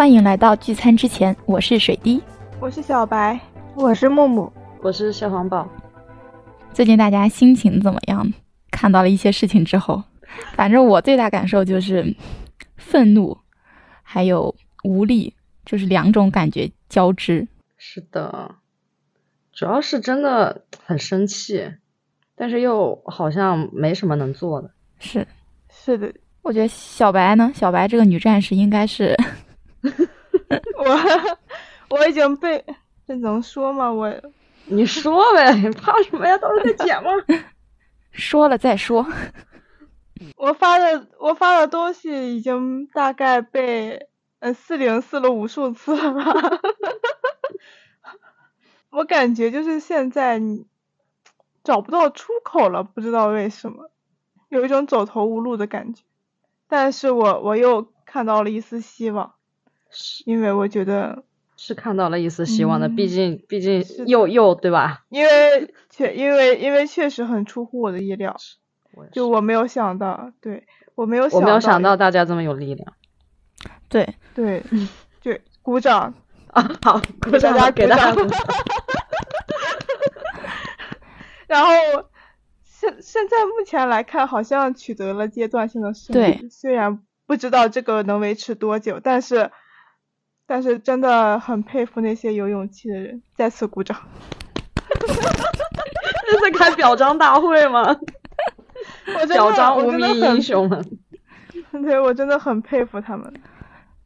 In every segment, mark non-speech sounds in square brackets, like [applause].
欢迎来到聚餐之前，我是水滴，我是小白，我是木木，我是小黄宝。最近大家心情怎么样？看到了一些事情之后，反正我最大感受就是愤怒，还有无力，就是两种感觉交织。是的，主要是真的很生气，但是又好像没什么能做的。是，是的，我觉得小白呢，小白这个女战士应该是。[laughs] 我 [laughs] 我已经被这能说吗？我你说呗，怕什么呀？到时候再剪吗？[laughs] 说了再说。我发的我发的东西已经大概被呃四零四了无数次了吧。我感觉就是现在你找不到出口了，不知道为什么，有一种走投无路的感觉。但是我我又看到了一丝希望。因为我觉得是看到了一丝希望的，毕竟毕竟又又对吧？因为确因为因为确实很出乎我的意料，就我没有想到，对我没有我没有想到大家这么有力量，对对对，[laughs] 鼓掌啊！好，鼓掌，大家给大家。然后现现在目前来看，好像取得了阶段性的胜利，虽然不知道这个能维持多久，但是。但是真的很佩服那些有勇气的人，再次鼓掌。[laughs] 这是开表彰大会吗？[laughs] 表彰无名英雄们。[laughs] 对，我真的很佩服他们。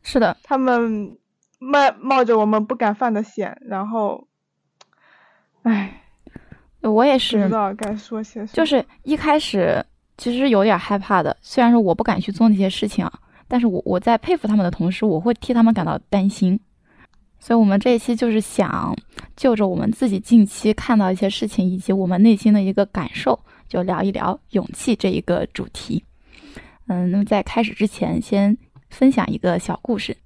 是的，他们冒冒着我们不敢犯的险，然后，唉，我也是。不知道该说些什么。就是一开始其实有点害怕的，虽然说我不敢去做那些事情啊。但是我我在佩服他们的同时，我会替他们感到担心，所以，我们这一期就是想就着我们自己近期看到一些事情，以及我们内心的一个感受，就聊一聊勇气这一个主题。嗯，那么在开始之前，先分享一个小故事。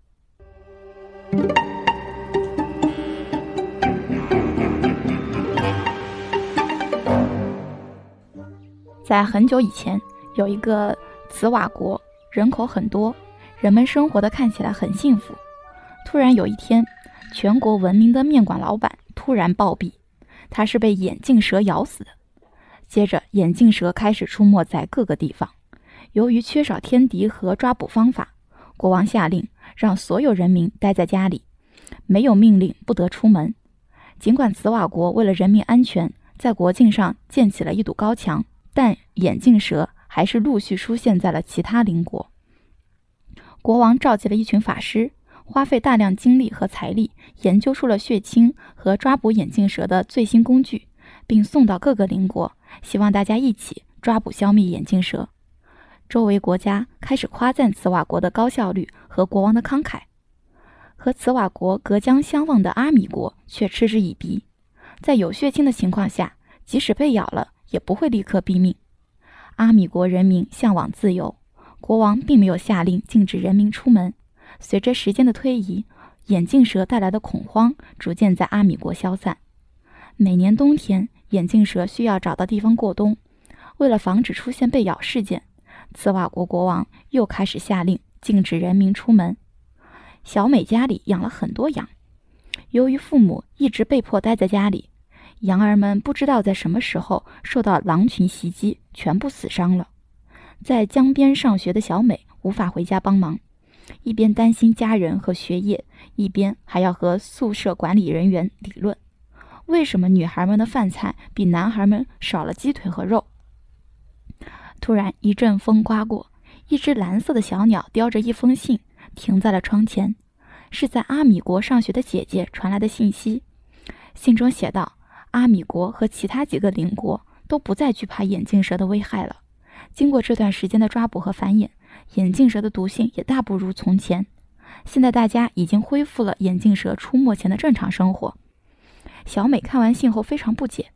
在很久以前，有一个茨瓦国。人口很多，人们生活的看起来很幸福。突然有一天，全国闻名的面馆老板突然暴毙，他是被眼镜蛇咬死的。接着，眼镜蛇开始出没在各个地方。由于缺少天敌和抓捕方法，国王下令让所有人民待在家里，没有命令不得出门。尽管茨瓦国为了人民安全，在国境上建起了一堵高墙，但眼镜蛇。还是陆续出现在了其他邻国。国王召集了一群法师，花费大量精力和财力，研究出了血清和抓捕眼镜蛇的最新工具，并送到各个邻国，希望大家一起抓捕消灭眼镜蛇。周围国家开始夸赞茨瓦国的高效率和国王的慷慨，和茨瓦国隔江相望的阿米国却嗤之以鼻。在有血清的情况下，即使被咬了，也不会立刻毙命。阿米国人民向往自由，国王并没有下令禁止人民出门。随着时间的推移，眼镜蛇带来的恐慌逐渐在阿米国消散。每年冬天，眼镜蛇需要找到地方过冬。为了防止出现被咬事件，茨瓦国国王又开始下令禁止人民出门。小美家里养了很多羊，由于父母一直被迫待在家里。羊儿们不知道在什么时候受到狼群袭击，全部死伤了。在江边上学的小美无法回家帮忙，一边担心家人和学业，一边还要和宿舍管理人员理论：为什么女孩们的饭菜比男孩们少了鸡腿和肉？突然一阵风刮过，一只蓝色的小鸟叼着一封信停在了窗前，是在阿米国上学的姐姐传来的信息。信中写道。阿米国和其他几个邻国都不再惧怕眼镜蛇的危害了。经过这段时间的抓捕和繁衍，眼镜蛇的毒性也大不如从前。现在大家已经恢复了眼镜蛇出没前的正常生活。小美看完信后非常不解，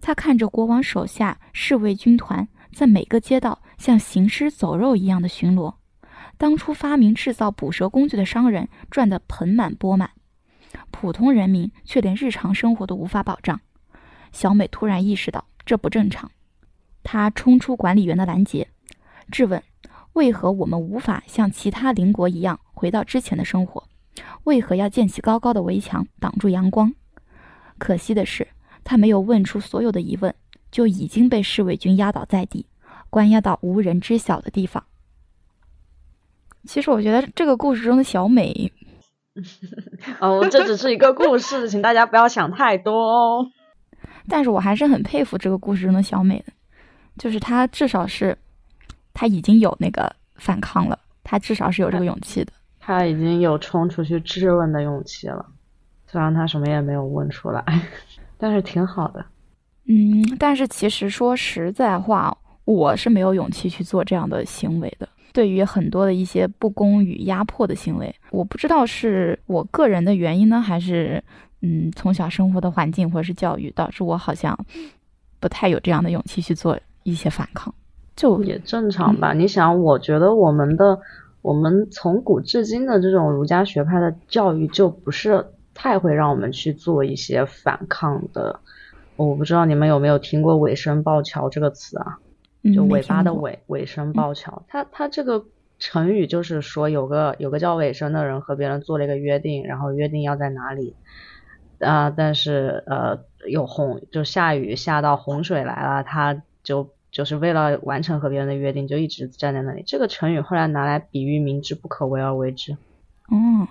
她看着国王手下侍卫军团在每个街道像行尸走肉一样的巡逻。当初发明制造捕蛇工具的商人赚得盆满钵满。普通人民却连日常生活都无法保障。小美突然意识到这不正常，她冲出管理员的拦截，质问：“为何我们无法像其他邻国一样回到之前的生活？”为何要建起高高的围墙挡住阳光？可惜的是，他没有问出所有的疑问，就已经被侍卫军压倒在地，关押到无人知晓的地方。其实我觉得这个故事中的小美，[laughs] 哦，这只是一个故事，请大家不要想太多哦。但是我还是很佩服这个故事中的小美的，就是她至少是，她已经有那个反抗了，她至少是有这个勇气的。她已经有冲出去质问的勇气了，虽然她什么也没有问出来，[laughs] 但是挺好的。嗯，但是其实说实在话，我是没有勇气去做这样的行为的。对于很多的一些不公与压迫的行为，我不知道是我个人的原因呢，还是嗯从小生活的环境或者是教育导致我好像不太有这样的勇气去做一些反抗，就也正常吧。你想，我觉得我们的我们从古至今的这种儒家学派的教育就不是太会让我们去做一些反抗的。我不知道你们有没有听过“尾声抱桥”这个词啊？就尾巴的尾，尾声抱桥。它它这个成语就是说，有个有个叫尾声的人和别人做了一个约定，然后约定要在哪里啊？但是呃有洪就下雨下到洪水来了，他就就是为了完成和别人的约定，就一直站在那里。这个成语后来拿来比喻明知不可为而为之。嗯，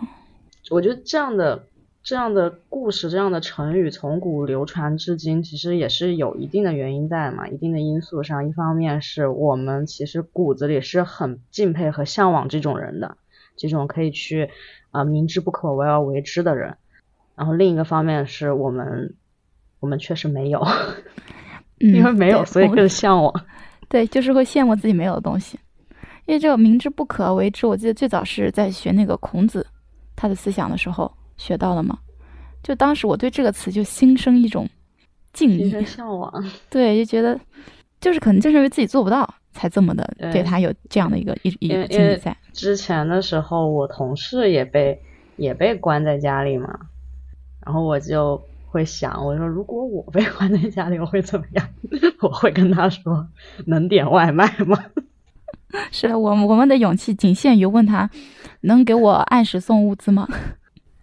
我觉得这样的。这样的故事，这样的成语从古流传至今，其实也是有一定的原因在嘛，一定的因素上。一方面是我们其实骨子里是很敬佩和向往这种人的，这种可以去啊明知不可为而为之的人。然后另一个方面是我们，我们确实没有，因为没有，所以更向往。[laughs] 对，就是会羡慕自己没有的东西。因为这个明知不可为之，我记得最早是在学那个孔子他的思想的时候。学到了嘛？就当时我对这个词就心生一种敬意、向往。[laughs] 对，就觉得就是可能就是因为自己做不到，才这么的对他有这样的一个一一个敬意在。之前的时候，我同事也被也被关在家里嘛，然后我就会想，我说如果我被关在家里，我会怎么样？[laughs] 我会跟他说，能点外卖吗？[laughs] 是的，我我们的勇气仅限于问他，能给我按时送物资吗？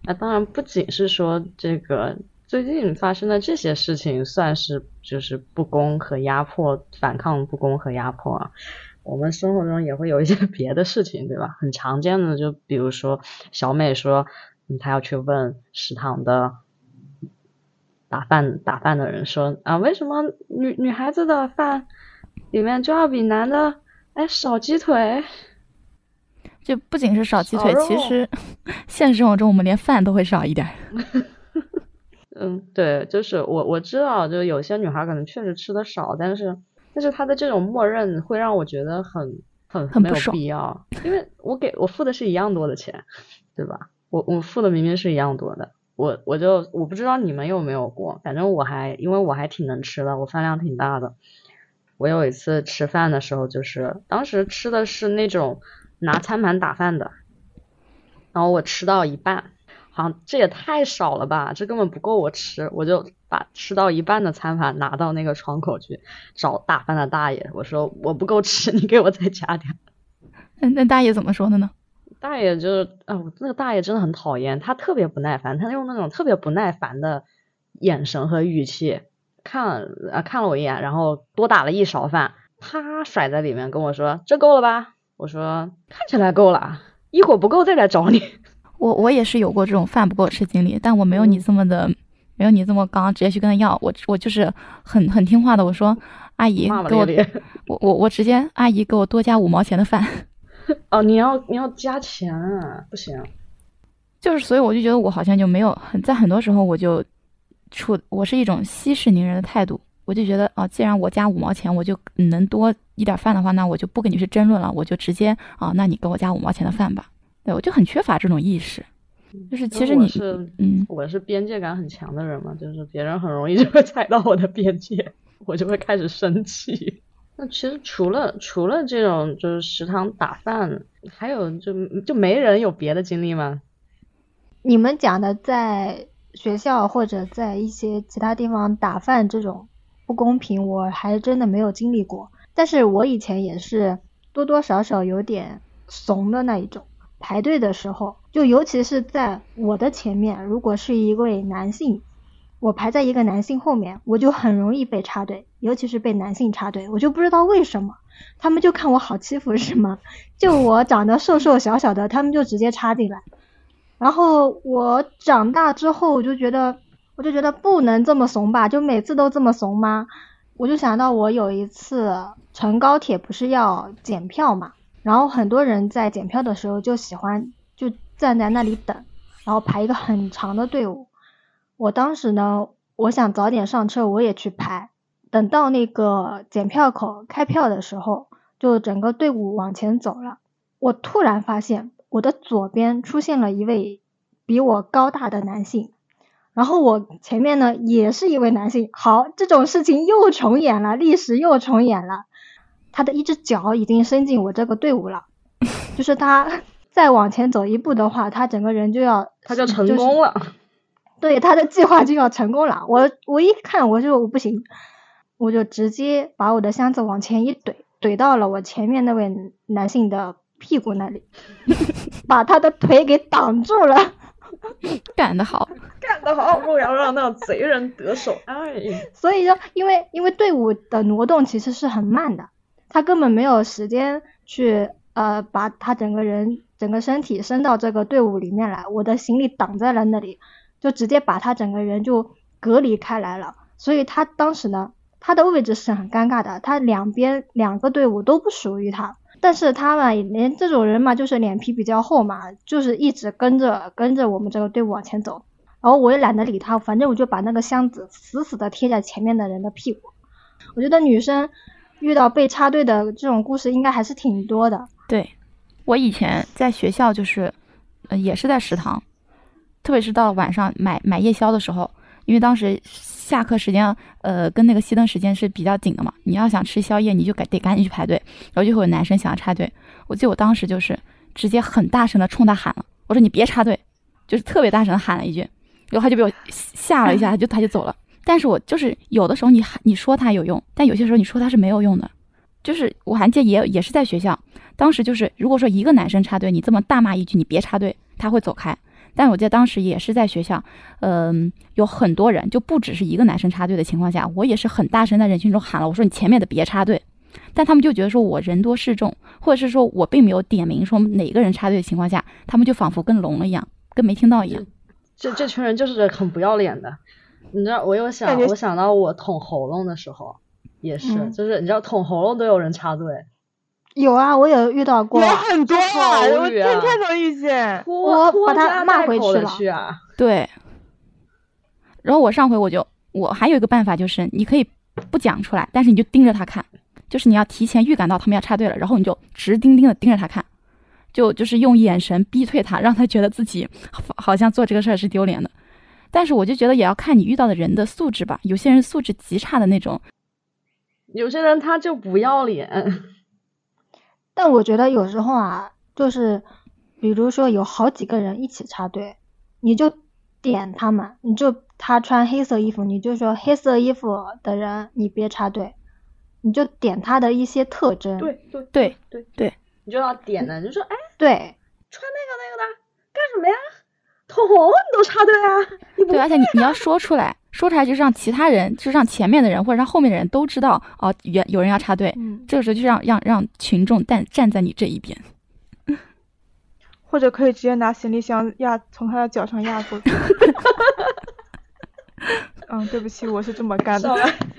那 [laughs] 当然不仅是说这个最近发生的这些事情算是就是不公和压迫，反抗不公和压迫啊。我们生活中也会有一些别的事情，对吧？很常见的，就比如说小美说，她要去问食堂的打饭打饭的人说啊，为什么女女孩子的饭里面就要比男的哎少鸡腿？就不仅是少鸡腿，其实 [laughs] 现实生活中我们连饭都会少一点。[laughs] 嗯，对，就是我我知道，就有些女孩可能确实吃的少，但是但是她的这种默认会让我觉得很很很没有必要，因为我给我付的是一样多的钱，对吧？我我付的明明是一样多的，我我就我不知道你们有没有过，反正我还因为我还挺能吃的，我饭量挺大的。我有一次吃饭的时候，就是当时吃的是那种。拿餐盘打饭的，然后我吃到一半，好像这也太少了吧，这根本不够我吃，我就把吃到一半的餐盘拿到那个窗口去找打饭的大爷，我说我不够吃，你给我再加点。那那大爷怎么说的呢？大爷就是，哦，那个大爷真的很讨厌，他特别不耐烦，他用那种特别不耐烦的眼神和语气看啊看了我一眼，然后多打了一勺饭，啪甩在里面跟我说，这够了吧？我说看起来够了，一会儿不够再来找你。[laughs] 我我也是有过这种饭不够吃经历，但我没有你这么的，没有你这么刚，直接去跟他要。我我就是很很听话的，我说阿姨给我，我我我直接阿姨给我多加五毛钱的饭。[laughs] 哦，你要你要加钱啊？不行。就是所以我就觉得我好像就没有很在很多时候我就处我是一种息事宁人的态度。我就觉得啊，既然我加五毛钱，我就能多一点饭的话，那我就不跟你去争论了，我就直接啊，那你给我加五毛钱的饭吧。对我就很缺乏这种意识，就是其实你是嗯，我是边界感很强的人嘛，就是别人很容易就会踩到我的边界，我就会开始生气。那其实除了除了这种就是食堂打饭，还有就就没人有别的经历吗？你们讲的在学校或者在一些其他地方打饭这种。不公平，我还真的没有经历过。但是我以前也是多多少少有点怂的那一种，排队的时候，就尤其是在我的前面，如果是一位男性，我排在一个男性后面，我就很容易被插队，尤其是被男性插队，我就不知道为什么，他们就看我好欺负是吗？就我长得瘦瘦小小的，他们就直接插进来。然后我长大之后，我就觉得，我就觉得不能这么怂吧，就每次都这么怂吗？我就想到我有一次乘高铁不是要检票嘛，然后很多人在检票的时候就喜欢就站在那里等，然后排一个很长的队伍。我当时呢，我想早点上车，我也去排。等到那个检票口开票的时候，就整个队伍往前走了。我突然发现我的左边出现了一位比我高大的男性。然后我前面呢也是一位男性，好，这种事情又重演了，历史又重演了。他的一只脚已经伸进我这个队伍了，就是他 [laughs] 再往前走一步的话，他整个人就要他就成功了，对，他的计划就要成功了。我我一看我就不行，我就直接把我的箱子往前一怼，怼到了我前面那位男性的屁股那里，[laughs] 把他的腿给挡住了。[laughs] 干得好，[laughs] 干得好！不要让那贼人得手。哎，所以说，因为因为队伍的挪动其实是很慢的，他根本没有时间去呃把他整个人整个身体伸到这个队伍里面来，我的行李挡在了那里，就直接把他整个人就隔离开来了。所以他当时呢，他的位置是很尴尬的，他两边两个队伍都不属于他。但是他们连这种人嘛，就是脸皮比较厚嘛，就是一直跟着跟着我们这个队伍往前走，然后我也懒得理他，反正我就把那个箱子死死的贴在前面的人的屁股。我觉得女生遇到被插队的这种故事应该还是挺多的。对，我以前在学校就是，呃，也是在食堂，特别是到晚上买买夜宵的时候。因为当时下课时间，呃，跟那个熄灯时间是比较紧的嘛。你要想吃宵夜，你就赶得赶紧去排队，然后就会有男生想要插队。我记得我当时就是直接很大声的冲他喊了，我说你别插队，就是特别大声的喊了一句，然后他就被我吓了一下，他就他就走了。但是我就是有的时候你喊你说他有用，但有些时候你说他是没有用的。就是我还记得也也是在学校，当时就是如果说一个男生插队，你这么大骂一句你别插队，他会走开。但我记得当时也是在学校，嗯，有很多人，就不只是一个男生插队的情况下，我也是很大声在人群中喊了，我说你前面的别插队。但他们就觉得说我人多势众，或者是说我并没有点名说哪个人插队的情况下，他们就仿佛跟聋了一样，跟没听到一样。这这群人就是很不要脸的，你知道，我又想我想到我捅喉咙的时候，也是，就是你知道捅喉咙都有人插队。有啊，我有遇到过，有很多啊，我天天能遇见。我把他骂回去了。对。然后我上回我就，我还有一个办法，就是你可以不讲出来，但是你就盯着他看，就是你要提前预感到他们要插队了，然后你就直盯盯的盯着他看，就就是用眼神逼退他，让他觉得自己好像做这个事儿是丢脸的。但是我就觉得也要看你遇到的人的素质吧，有些人素质极差的那种，有些人他就不要脸。但我觉得有时候啊，就是比如说有好几个人一起插队，你就点他们，你就他穿黑色衣服，你就说黑色衣服的人你别插队，你就点他的一些特征。对对对对对，你就要点的，你就说哎，对，穿那个那个的干什么呀？口红你都插队啊？对，而且你你要说出来。说出来就是让其他人，就是让前面的人或者让后面的人都知道哦，有有人要插队。嗯，这个时候就让让让群众站站在你这一边，[laughs] 或者可以直接拿行李箱压从他的脚上压过去。[laughs] 嗯，对不起，我是这么干的。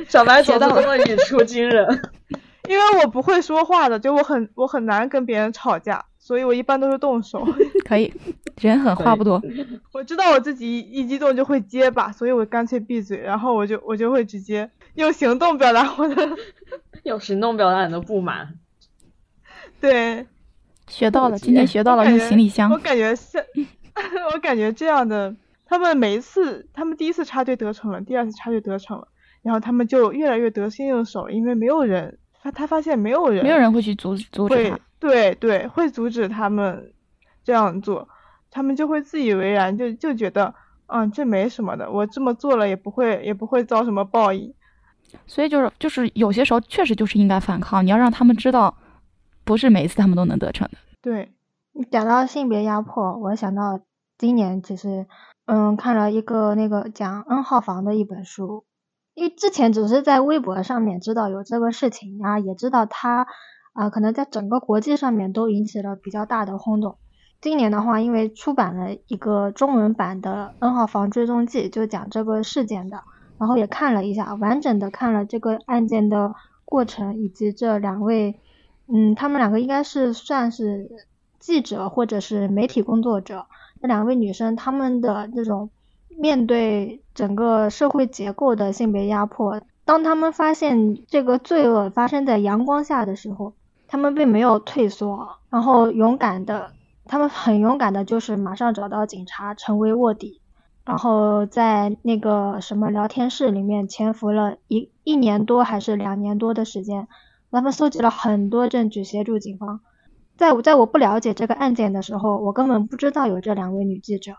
小白，小白总是这么语出惊人。[laughs] 因为我不会说话的，就我很我很难跟别人吵架。所以我一般都是动手，可以，人狠话不多。[laughs] 我知道我自己一激动就会结巴，所以我干脆闭嘴，然后我就我就会直接用行动表达我的，[laughs] 用行动表达你的不满。[laughs] 对，学到了，今天学到了用行李箱。我感觉像，我感觉这样的，他们每一次，他们第一次插队得逞了，第二次插队得逞了，然后他们就越来越得心应手，因为没有人，他他发现没有人，没有人会去阻阻止他。对对，会阻止他们这样做，他们就会自以为然，就就觉得，嗯，这没什么的，我这么做了也不会也不会遭什么报应。所以就是就是有些时候确实就是应该反抗，你要让他们知道，不是每一次他们都能得逞的。对，讲到性别压迫，我想到今年其实，嗯，看了一个那个讲 N 号房的一本书，因为之前只是在微博上面知道有这个事情，然后也知道它啊，可能在整个国际上面都引起了比较大的轰动。今年的话，因为出版了一个中文版的 N 号房追踪记，就讲这个事件的，然后也看了一下，完整的看了这个案件的过程，以及这两位，嗯，他们两个应该是算是记者或者是媒体工作者，那两位女生她们的这种面对整个社会结构的性别压迫，当他们发现这个罪恶发生在阳光下的时候，他们并没有退缩，然后勇敢的。他们很勇敢的，就是马上找到警察，成为卧底，然后在那个什么聊天室里面潜伏了一一年多还是两年多的时间，他们搜集了很多证据，协助警方。在我在我不了解这个案件的时候，我根本不知道有这两位女记者。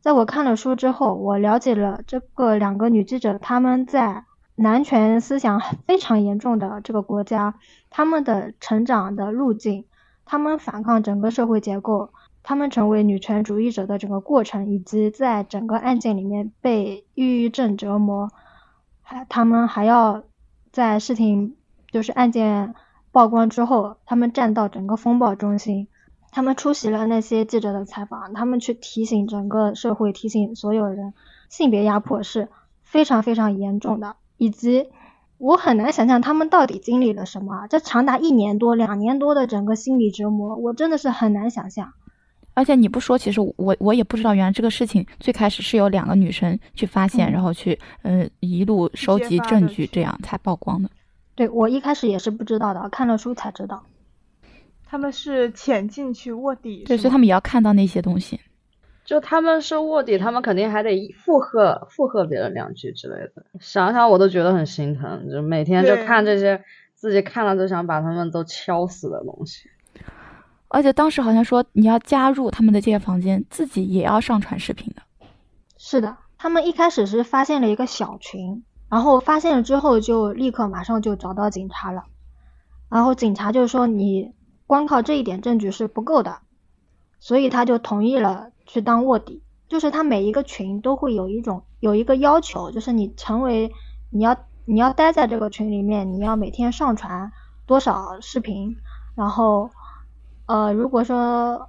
在我看了书之后，我了解了这个两个女记者，她们在男权思想非常严重的这个国家，她们的成长的路径。他们反抗整个社会结构，他们成为女权主义者的整个过程，以及在整个案件里面被抑郁症折磨，还他们还要在事情就是案件曝光之后，他们站到整个风暴中心，他们出席了那些记者的采访，他们去提醒整个社会，提醒所有人，性别压迫是非常非常严重的，以及。我很难想象他们到底经历了什么，这长达一年多、两年多的整个心理折磨，我真的是很难想象。而且你不说，其实我我也不知道，原来这个事情最开始是有两个女生去发现，然后去嗯一路收集证据，这样才曝光的。对我一开始也是不知道的，看了书才知道。他们是潜进去卧底，对，所以他们也要看到那些东西。就他们是卧底，他们肯定还得附和附和别人两句之类的。想想我都觉得很心疼，就每天就看这些自己看了都想把他们都敲死的东西。而且当时好像说你要加入他们的这些房间，自己也要上传视频的。是的，他们一开始是发现了一个小群，然后发现了之后就立刻马上就找到警察了，然后警察就说你光靠这一点证据是不够的，所以他就同意了。去当卧底，就是他每一个群都会有一种有一个要求，就是你成为你要你要待在这个群里面，你要每天上传多少视频，然后呃如果说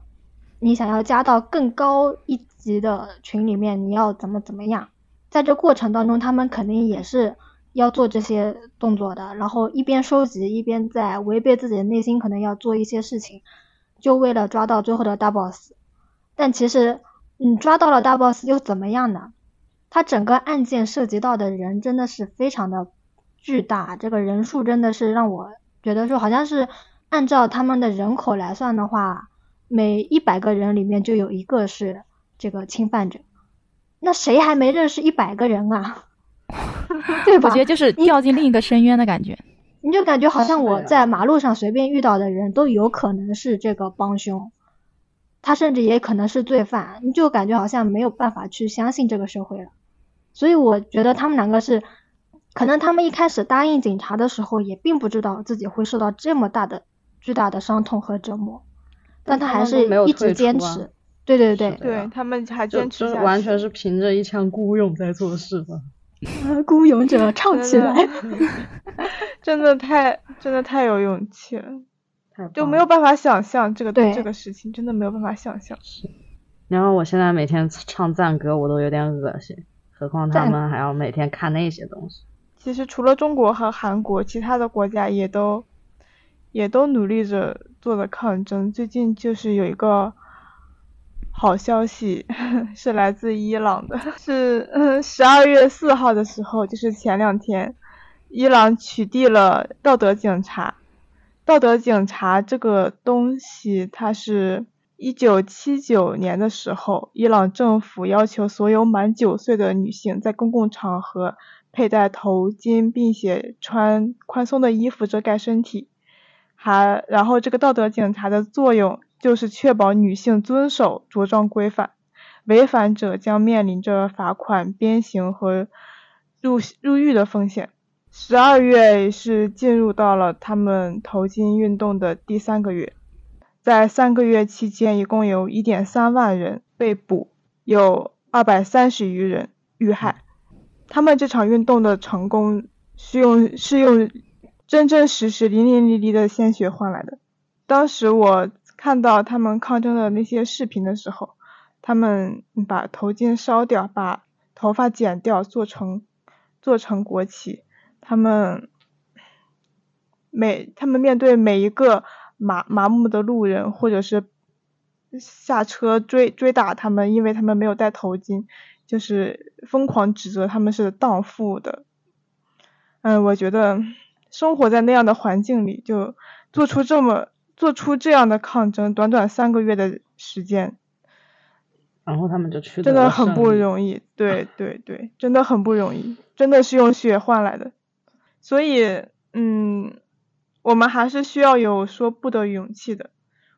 你想要加到更高一级的群里面，你要怎么怎么样，在这过程当中，他们肯定也是要做这些动作的，然后一边收集一边在违背自己的内心，可能要做一些事情，就为了抓到最后的大 boss。但其实，你抓到了大 boss 又怎么样呢？他整个案件涉及到的人真的是非常的巨大，这个人数真的是让我觉得说，好像是按照他们的人口来算的话，每一百个人里面就有一个是这个侵犯者。那谁还没认识一百个人啊？[laughs] 对吧？我觉得就是掉进另一个深渊的感觉。你就感觉好像我在马路上随便遇到的人都有可能是这个帮凶。他甚至也可能是罪犯，你就感觉好像没有办法去相信这个社会了。所以我觉得他们两个是，可能他们一开始答应警察的时候，也并不知道自己会受到这么大的、巨大的伤痛和折磨，但他还是一直坚持。对对对，对他们还坚持下去，完全是凭着一腔孤勇在做事吧。[laughs] 孤勇者唱起来，[laughs] 真的太真的太有勇气了。就没有办法想象这个这个事情，真的没有办法想象。是，然后我现在每天唱赞歌，我都有点恶心，何况他们还要每天看那些东西。其实除了中国和韩国，其他的国家也都也都努力着做的抗争。最近就是有一个好消息，[laughs] 是来自伊朗的，是嗯十二月四号的时候，就是前两天，伊朗取缔了道德警察。道德警察这个东西，它是一九七九年的时候，伊朗政府要求所有满九岁的女性在公共场合佩戴头巾，并且穿宽松的衣服遮盖身体。还然后，这个道德警察的作用就是确保女性遵守着装规范，违反者将面临着罚款、鞭刑和入入狱的风险。十二月是进入到了他们头巾运动的第三个月，在三个月期间，一共有一点三万人被捕，有二百三十余人遇害。他们这场运动的成功是用是用真真实实、淋淋漓漓的鲜血换来的。当时我看到他们抗争的那些视频的时候，他们把头巾烧掉，把头发剪掉，做成做成国旗。他们每他们面对每一个麻麻木的路人，或者是下车追追打他们，因为他们没有戴头巾。就是疯狂指责他们是荡妇的，嗯，我觉得生活在那样的环境里，就做出这么做出这样的抗争，短短三个月的时间，然后他们就去真的很不容易，对 [laughs] 对对，真的很不容易，真的是用血换来的，所以，嗯，我们还是需要有说不的勇气的，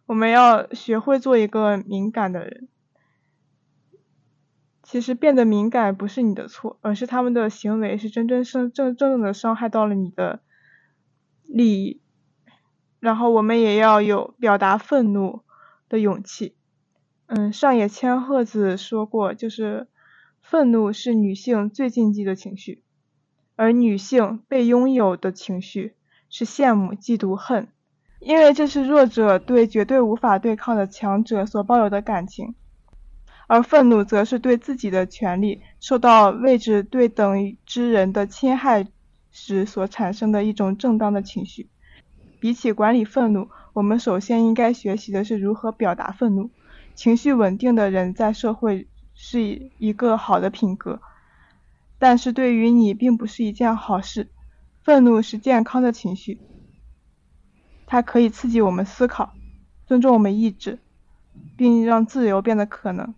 我们要学会做一个敏感的人。其实变得敏感不是你的错，而是他们的行为是真真正正正的伤害到了你的利益。然后我们也要有表达愤怒的勇气。嗯，上野千鹤子说过，就是愤怒是女性最禁忌的情绪，而女性被拥有的情绪是羡慕、嫉妒、恨，因为这是弱者对绝对无法对抗的强者所抱有的感情。而愤怒则是对自己的权利受到位置对等之人的侵害时所产生的一种正当的情绪。比起管理愤怒，我们首先应该学习的是如何表达愤怒。情绪稳定的人在社会是一个好的品格，但是对于你并不是一件好事。愤怒是健康的情绪，它可以刺激我们思考，尊重我们意志，并让自由变得可能。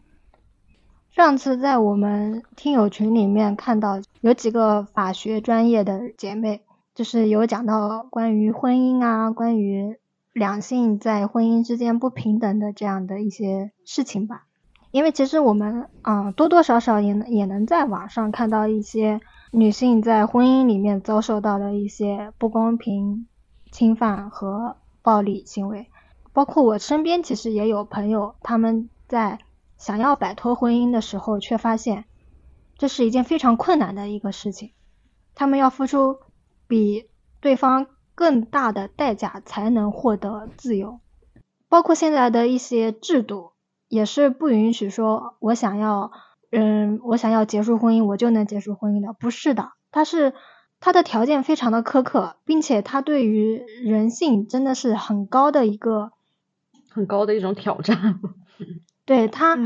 上次在我们听友群里面看到有几个法学专业的姐妹，就是有讲到关于婚姻啊，关于两性在婚姻之间不平等的这样的一些事情吧。因为其实我们啊多多少少也能也能在网上看到一些女性在婚姻里面遭受到的一些不公平、侵犯和暴力行为，包括我身边其实也有朋友他们在。想要摆脱婚姻的时候，却发现这是一件非常困难的一个事情。他们要付出比对方更大的代价才能获得自由。包括现在的一些制度，也是不允许说我想要，嗯，我想要结束婚姻，我就能结束婚姻的。不是的，它是它的条件非常的苛刻，并且它对于人性真的是很高的一个很高的一种挑战。[laughs] 对他，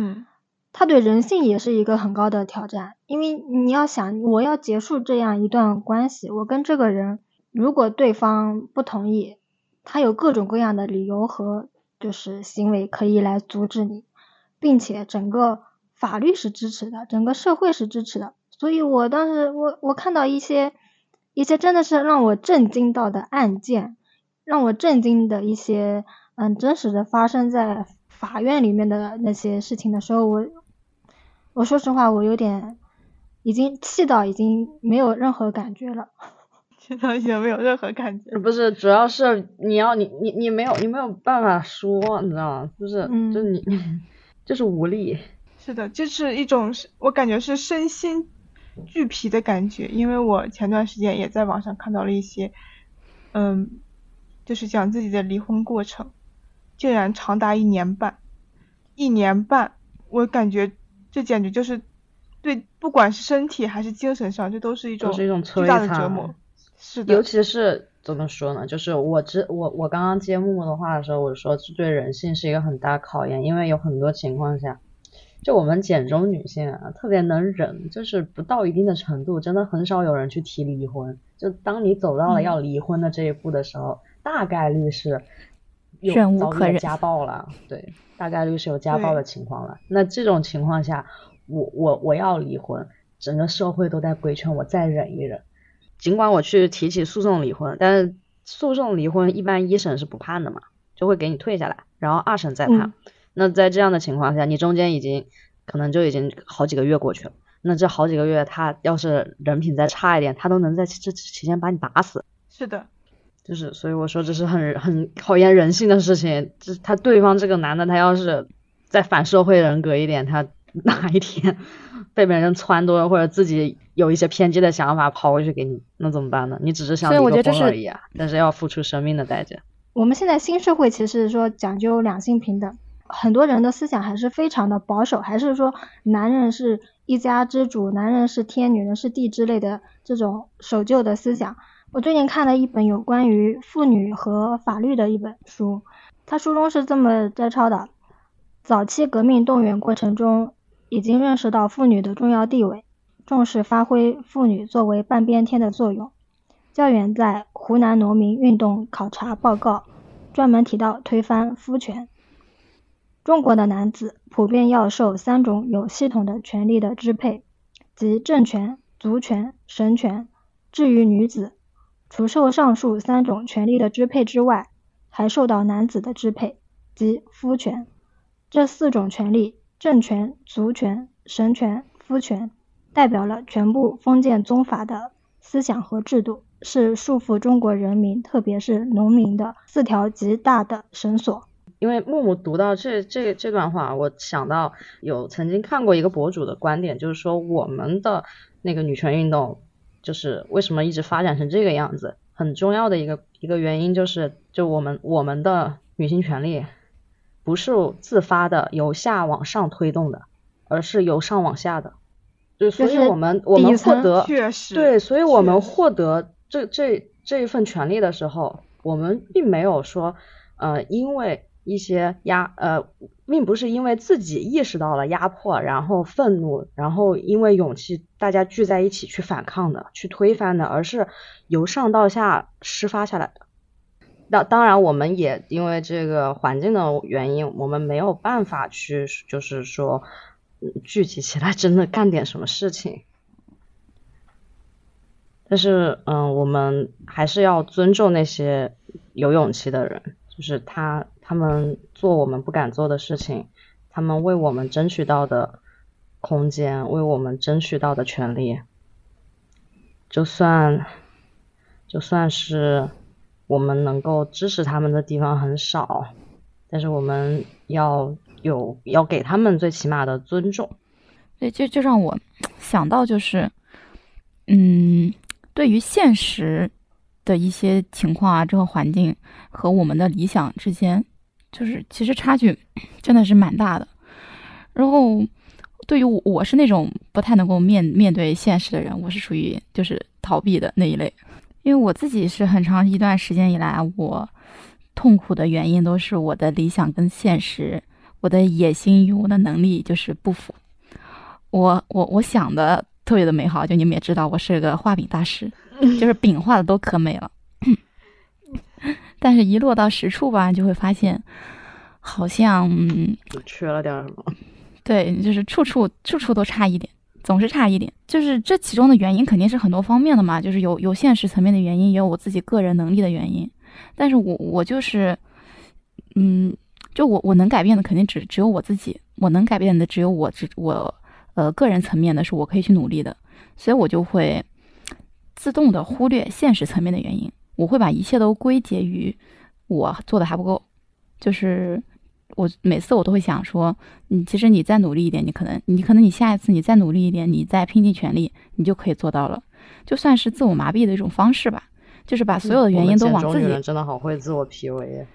他对人性也是一个很高的挑战，因为你要想，我要结束这样一段关系，我跟这个人，如果对方不同意，他有各种各样的理由和就是行为可以来阻止你，并且整个法律是支持的，整个社会是支持的，所以我当时我我看到一些一些真的是让我震惊到的案件，让我震惊的一些嗯真实的发生在。法院里面的那些事情的时候，我我说实话，我有点已经气到已经没有任何感觉了，[laughs] 气到已经没有任何感觉。不是，主要是你要你你你没有你没有办法说，你知道吗？就是就是你就是无力。是的，这是一种我感觉是身心俱疲的感觉，因为我前段时间也在网上看到了一些，嗯，就是讲自己的离婚过程。竟然长达一年半，一年半，我感觉这简直就是对，不管是身体还是精神上，这都是一种巨大的折磨。是的，尤其是怎么说呢？就是我之我我刚刚接木木的话的时候，我说这对人性是一个很大考验，因为有很多情况下，就我们简中女性啊，特别能忍，就是不到一定的程度，真的很少有人去提离婚。就当你走到了要离婚的这一步的时候，大概率是。忍无可忍，家暴了，对，大概率是有家暴的情况了。那这种情况下，我我我要离婚，整个社会都在规劝我再忍一忍。尽管我去提起诉讼离婚，但是诉讼离婚一般一审是不判的嘛，就会给你退下来，然后二审再判。那在这样的情况下，你中间已经可能就已经好几个月过去了。那这好几个月，他要是人品再差一点，他都能在这期间把你打死。是的。就是所以我说这是很很考验人性的事情。这他对方这个男的，他要是再反社会人格一点，他哪一天被别人撺掇，或者自己有一些偏激的想法跑过去给你，那怎么办呢？你只是想离个婚而已啊，但是要付出生命的代价。我们现在新社会其实说讲究两性平等，很多人的思想还是非常的保守，还是说男人是一家之主，男人是天，女人是地之类的这种守旧的思想。我最近看了一本有关于妇女和法律的一本书，他书中是这么摘抄的：早期革命动员过程中，已经认识到妇女的重要地位，重视发挥妇女作为半边天的作用。较远在湖南农民运动考察报告，专门提到推翻夫权。中国的男子普遍要受三种有系统的权利的支配，即政权、族权、神权。至于女子，除受上述三种权利的支配之外，还受到男子的支配，即夫权。这四种权利——政权、族权、神权、夫权，代表了全部封建宗法的思想和制度。是束缚中国人民，特别是农民的四条极大的绳索。因为木木读到这这这段话，我想到有曾经看过一个博主的观点，就是说我们的那个女权运动，就是为什么一直发展成这个样子，很重要的一个一个原因就是，就我们我们的女性权利不是自发的由下往上推动的，而是由上往下的。对，所以我们我们获得对，所以我们获得。这这这一份权利的时候，我们并没有说，呃，因为一些压，呃，并不是因为自己意识到了压迫，然后愤怒，然后因为勇气，大家聚在一起去反抗的，去推翻的，而是由上到下施发下来的。那当然，我们也因为这个环境的原因，我们没有办法去，就是说，聚集起来真的干点什么事情。但是，嗯，我们还是要尊重那些有勇气的人，就是他，他们做我们不敢做的事情，他们为我们争取到的空间，为我们争取到的权利，就算，就算是我们能够支持他们的地方很少，但是我们要有要给他们最起码的尊重。对，就就让我想到就是，嗯。对于现实的一些情况啊，这个环境和我们的理想之间，就是其实差距真的是蛮大的。然后，对于我，我是那种不太能够面面对现实的人，我是属于就是逃避的那一类。因为我自己是很长一段时间以来，我痛苦的原因都是我的理想跟现实，我的野心与我的能力就是不符。我我我想的。特别的美好，就你们也知道，我是个画饼大师，[laughs] 就是饼画的都可美了。[laughs] 但是，一落到实处吧，就会发现好像缺了点什么。对，就是处处处处都差一点，总是差一点。就是这其中的原因肯定是很多方面的嘛，就是有有现实层面的原因，也有我自己个人能力的原因。但是我我就是，嗯，就我我能改变的肯定只只有我自己，我能改变的只有我只我。呃，个人层面的是我可以去努力的，所以我就会自动的忽略现实层面的原因，我会把一切都归结于我做的还不够。就是我每次我都会想说，你其实你再努力一点，你可能你可能你下一次你再努力一点，你再拼尽全力，你就可以做到了。就算是自我麻痹的一种方式吧，就是把所有的原因都往自己。真的好会自我 PUA。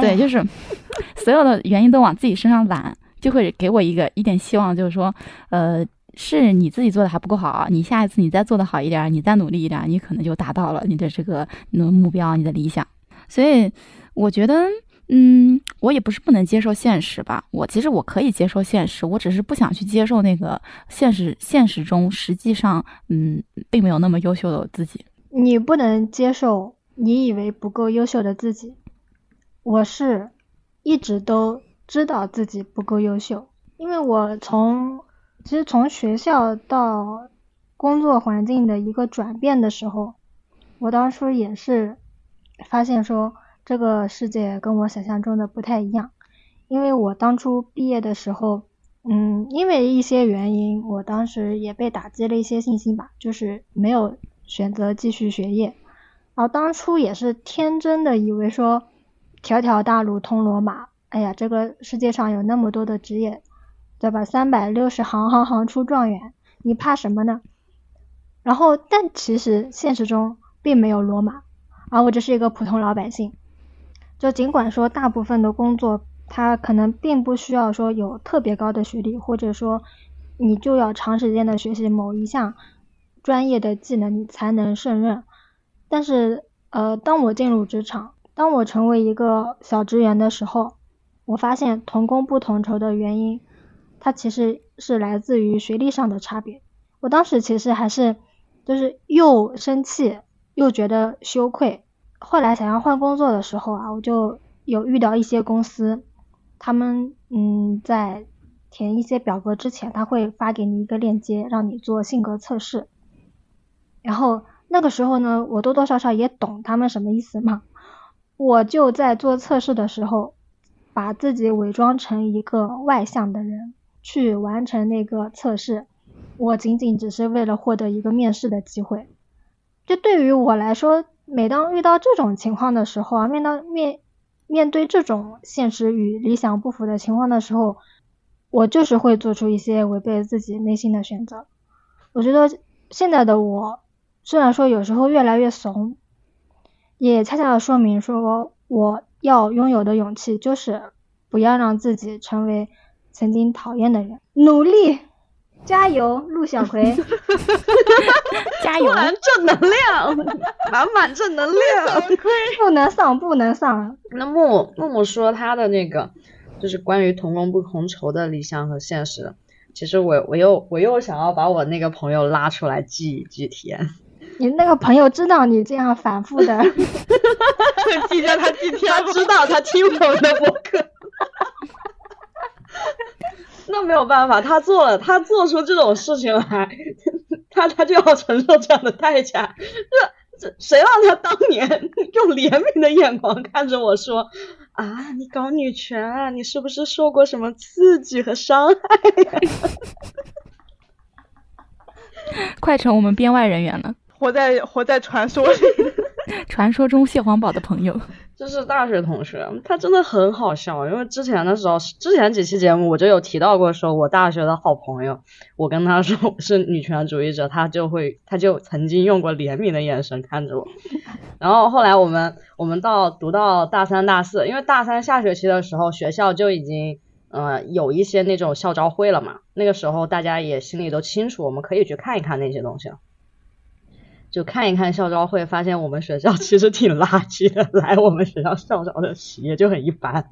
对，就是 [laughs] 所有的原因都往自己身上揽。就会给我一个一点希望，就是说，呃，是你自己做的还不够好，你下一次你再做的好一点，你再努力一点，你可能就达到了你的这个目标，你的理想。所以我觉得，嗯，我也不是不能接受现实吧，我其实我可以接受现实，我只是不想去接受那个现实，现实中实际上，嗯，并没有那么优秀的我自己。你不能接受你以为不够优秀的自己，我是一直都。知道自己不够优秀，因为我从其实从学校到工作环境的一个转变的时候，我当初也是发现说这个世界跟我想象中的不太一样，因为我当初毕业的时候，嗯，因为一些原因，我当时也被打击了一些信心吧，就是没有选择继续学业，然后当初也是天真的以为说，条条大路通罗马，哎呀，这个世界上有那么多的职业，对吧？三百六十行，行行出状元，你怕什么呢？然后，但其实现实中并没有罗马，而我只是一个普通老百姓。就尽管说大部分的工作，它可能并不需要说有特别高的学历，或者说你就要长时间的学习某一项专业的技能，你才能胜任。但是，呃，当我进入职场，当我成为一个小职员的时候，我发现同工不同酬的原因，它其实是来自于学历上的差别。我当时其实还是就是又生气又觉得羞愧。后来想要换工作的时候啊，我就有遇到一些公司，他们嗯在填一些表格之前，他会发给你一个链接，让你做性格测试，然后。那个时候呢，我多多少少也懂他们什么意思嘛。我就在做测试的时候，把自己伪装成一个外向的人去完成那个测试。我仅仅只是为了获得一个面试的机会。就对于我来说，每当遇到这种情况的时候啊，面到面面对这种现实与理想不符的情况的时候，我就是会做出一些违背自己内心的选择。我觉得现在的我。虽然说有时候越来越怂，也恰恰说明说我要拥有的勇气就是不要让自己成为曾经讨厌的人。努力，加油，陆小葵，[laughs] 加油，正能量，[laughs] 满满正能量，不能丧，不能丧。那木木木木说他的那个就是关于同工不同酬的理想和现实，其实我我又我又想要把我那个朋友拉出来记一记天。你那个朋友知道你这样反复的，[laughs] 记着他几天，他知道他听我们的博客，[laughs] 那没有办法，他做了，他做出这种事情来，他他就要承受这样的代价。这这谁让他当年 [laughs] 用怜悯的眼光看着我说啊，你搞女权啊，你是不是受过什么刺激和伤害？[laughs] 快成我们编外人员了。活在活在传说里，传说中蟹黄堡的朋友，这是大学同学，他真的很好笑。因为之前的时候，之前几期节目我就有提到过，说我大学的好朋友，我跟他说我是女权主义者，他就会他就曾经用过怜悯的眼神看着我。[laughs] 然后后来我们我们到读到大三大四，因为大三下学期的时候，学校就已经呃有一些那种校招会了嘛，那个时候大家也心里都清楚，我们可以去看一看那些东西了。就看一看校招会，发现我们学校 [laughs] 其实挺垃圾的。来我们学校校招的企业就很一般。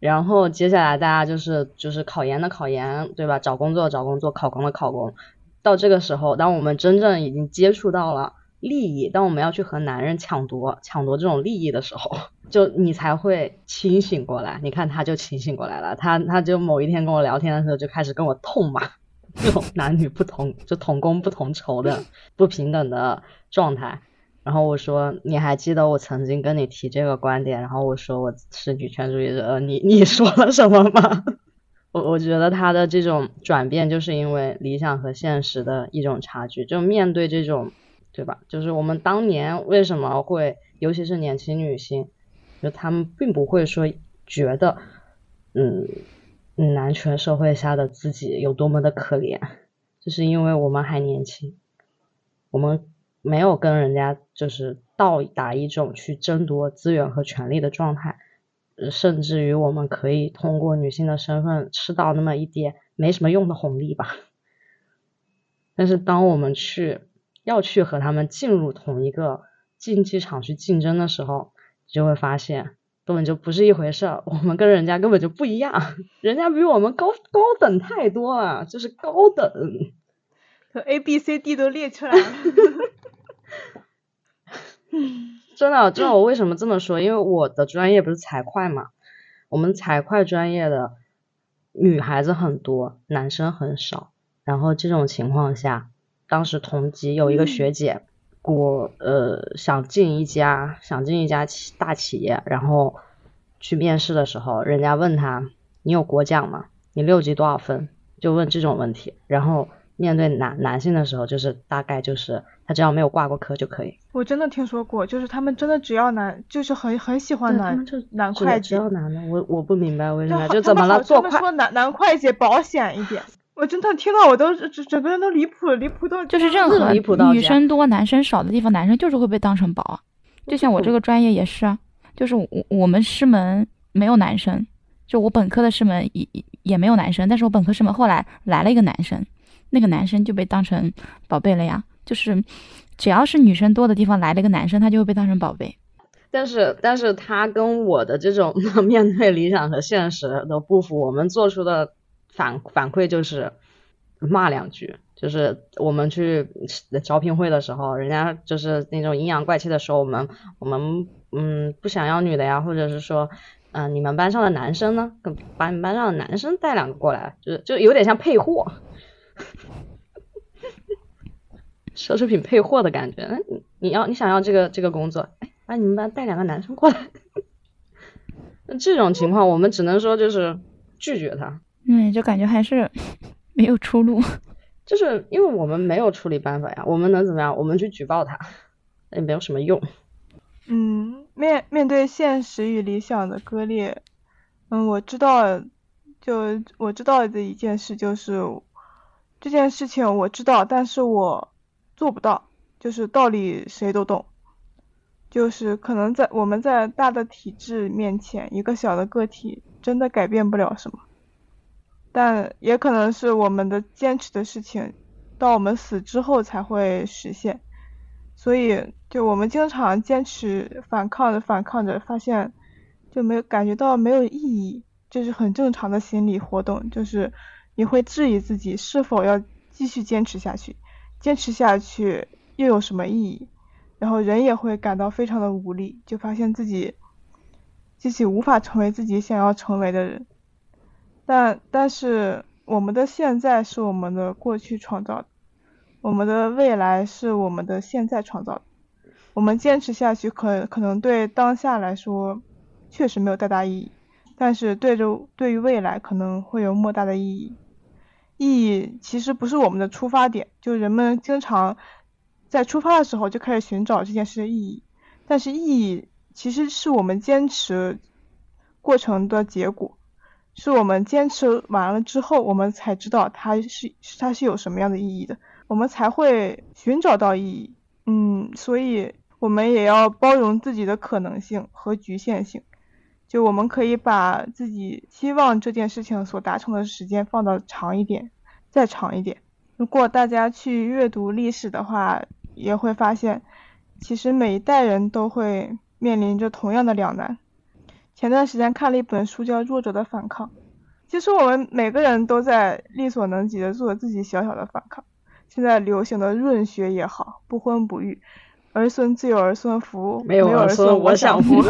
然后接下来大家就是就是考研的考研，对吧？找工作找工作，考公的考公。到这个时候，当我们真正已经接触到了利益，当我们要去和男人抢夺抢夺这种利益的时候，就你才会清醒过来。你看他就清醒过来了，他他就某一天跟我聊天的时候就开始跟我痛骂。这种男女不同，[laughs] 就同工不同酬的不平等的状态。然后我说，你还记得我曾经跟你提这个观点？然后我说我是女权主义者，你你说了什么吗？[laughs] 我我觉得他的这种转变，就是因为理想和现实的一种差距。就面对这种，对吧？就是我们当年为什么会，尤其是年轻女性，就他们并不会说觉得，嗯。男权社会下的自己有多么的可怜，就是因为我们还年轻，我们没有跟人家就是到达一种去争夺资源和权利的状态，甚至于我们可以通过女性的身份吃到那么一点没什么用的红利吧。但是当我们去要去和他们进入同一个竞技场去竞争的时候，就会发现。根本就不是一回事儿，我们跟人家根本就不一样，人家比我们高高等太多了，就是高等。A B C D 都列出来了。[laughs] 真的，知道我为什么这么说？因为我的专业不是财会嘛，我们财会专业的女孩子很多，男生很少。然后这种情况下，当时同级有一个学姐。我呃想进一家想进一家企大企业，然后去面试的时候，人家问他你有国奖吗？你六级多少分？就问这种问题。然后面对男男性的时候，就是大概就是他只要没有挂过科就可以。我真的听说过，就是他们真的只要男，就是很很喜欢男男会计，只要男的，我我不明白为什么，就怎么了？做会说男男会计保险一点。我真的听到我都整整个人都离谱了，离谱到就是任何女生多男生少的地方，男生就是会被当成宝。就像我这个专业也是啊，就是我我们师门没有男生，就我本科的师门也也没有男生，但是我本科师门后来来了一个男生，那个男生就被当成宝贝了呀。就是只要是女生多的地方来了一个男生，他就会被当成宝贝。但是但是他跟我的这种 [laughs] 面对理想和现实的不符，我们做出的。反反馈就是骂两句，就是我们去招聘会的时候，人家就是那种阴阳怪气的说我们，我们嗯不想要女的呀，或者是说，嗯你们班上的男生呢，把你们班上的男生带两个过来，就是就有点像配货，奢侈品配货的感觉。那，你要你想要这个这个工作，哎，把你们班带两个男生过来。[laughs] 那这种情况，我们只能说就是拒绝他。嗯，就感觉还是 [laughs] 没有出路，[laughs] 就是因为我们没有处理办法呀，我们能怎么样？我们去举报他，也没有什么用。嗯，面面对现实与理想的割裂，嗯，我知道，就我知道的一件事就是，这件事情我知道，但是我做不到，就是道理谁都懂，就是可能在我们在大的体制面前，一个小的个体真的改变不了什么。但也可能是我们的坚持的事情，到我们死之后才会实现。所以，就我们经常坚持反抗着反抗着，发现就没有感觉到没有意义，这是很正常的心理活动。就是你会质疑自己是否要继续坚持下去，坚持下去又有什么意义？然后人也会感到非常的无力，就发现自己自己无法成为自己想要成为的人。但但是我们的现在是我们的过去创造的，我们的未来是我们的现在创造的。我们坚持下去，可可能对当下来说确实没有太大意义，但是对着对于未来可能会有莫大的意义。意义其实不是我们的出发点，就人们经常在出发的时候就开始寻找这件事的意义，但是意义其实是我们坚持过程的结果。是我们坚持完了之后，我们才知道它是它是有什么样的意义的，我们才会寻找到意义。嗯，所以我们也要包容自己的可能性和局限性。就我们可以把自己希望这件事情所达成的时间放到长一点，再长一点。如果大家去阅读历史的话，也会发现，其实每一代人都会面临着同样的两难。前段时间看了一本书，叫《弱者的反抗》。其实我们每个人都在力所能及的做自己小小的反抗。现在流行的润学也好，不婚不育，儿孙自有儿孙福，没有儿孙我享福。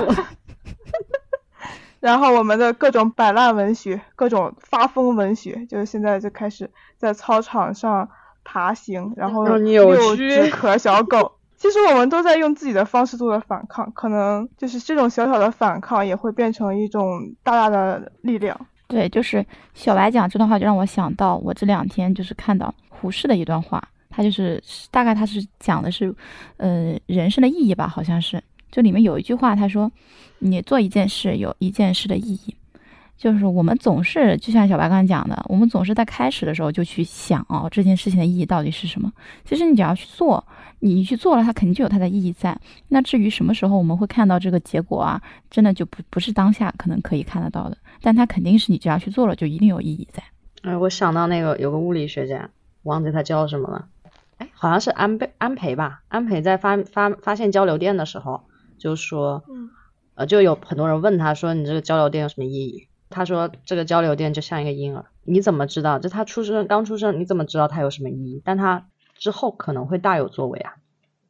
[laughs] 然后我们的各种摆烂文学，各种发疯文学，就是现在就开始在操场上爬行，然后遛只可小狗。其实我们都在用自己的方式做的反抗，可能就是这种小小的反抗也会变成一种大大的力量。对，就是小白讲这段话，就让我想到我这两天就是看到胡适的一段话，他就是大概他是讲的是，呃，人生的意义吧，好像是，就里面有一句话，他说，你做一件事有一件事的意义。就是我们总是就像小白刚才讲的，我们总是在开始的时候就去想哦，这件事情的意义到底是什么？其实你只要去做，你去做了，它肯定就有它的意义在。那至于什么时候我们会看到这个结果啊，真的就不不是当下可能可以看得到的，但它肯定是你只要去做了，就一定有意义在。哎，我想到那个有个物理学家，忘记他叫什么了，哎，好像是安倍安培吧？安培在发发发现交流电的时候，就说，呃，就有很多人问他说，你这个交流电有什么意义？他说：“这个交流电就像一个婴儿，你怎么知道？就他出生刚出生，你怎么知道他有什么意义？但他之后可能会大有作为啊。”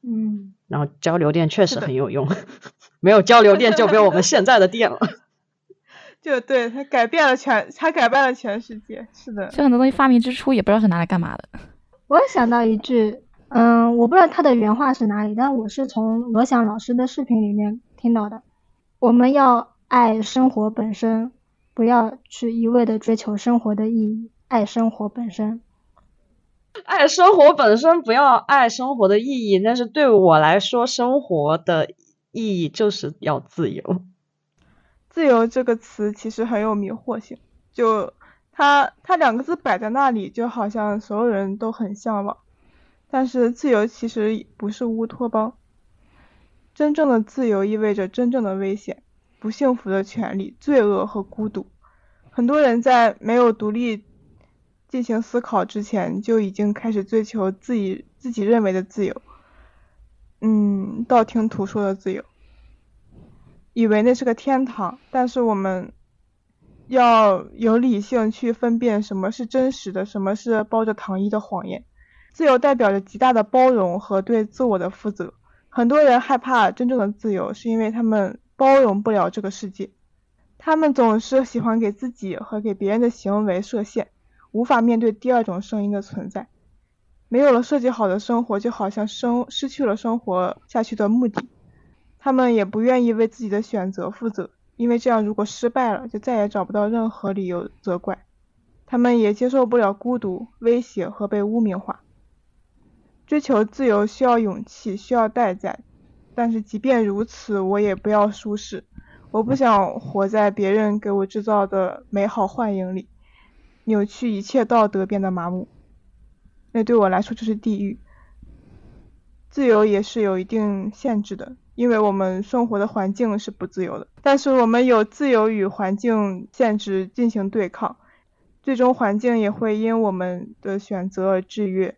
嗯。然后交流电确实很有用，[laughs] 没有交流电就没有我们现在的电了。[laughs] 就对他改变了全，他改变了全世界。是的。这很多东西发明之初也不知道是拿来干嘛的。[laughs] 我想到一句，嗯，我不知道他的原话是哪里，但我是从罗翔老师的视频里面听到的。我们要爱生活本身。不要去一味的追求生活的意义，爱生活本身。爱生活本身不要爱生活的意义，但是对我来说，生活的意义就是要自由。自由这个词其实很有迷惑性，就它它两个字摆在那里，就好像所有人都很向往。但是自由其实不是乌托邦，真正的自由意味着真正的危险、不幸福的权利、罪恶和孤独。很多人在没有独立进行思考之前，就已经开始追求自己自己认为的自由，嗯，道听途说的自由，以为那是个天堂。但是我们要有理性去分辨什么是真实的，什么是包着糖衣的谎言。自由代表着极大的包容和对自我的负责。很多人害怕真正的自由，是因为他们包容不了这个世界。他们总是喜欢给自己和给别人的行为设限，无法面对第二种声音的存在。没有了设计好的生活，就好像生失去了生活下去的目的。他们也不愿意为自己的选择负责，因为这样如果失败了，就再也找不到任何理由责怪。他们也接受不了孤独、威胁和被污名化。追求自由需要勇气，需要代价，但是即便如此，我也不要舒适。我不想活在别人给我制造的美好幻影里，扭曲一切道德变得麻木，那对我来说就是地狱。自由也是有一定限制的，因为我们生活的环境是不自由的。但是我们有自由与环境限制进行对抗，最终环境也会因我们的选择而制约。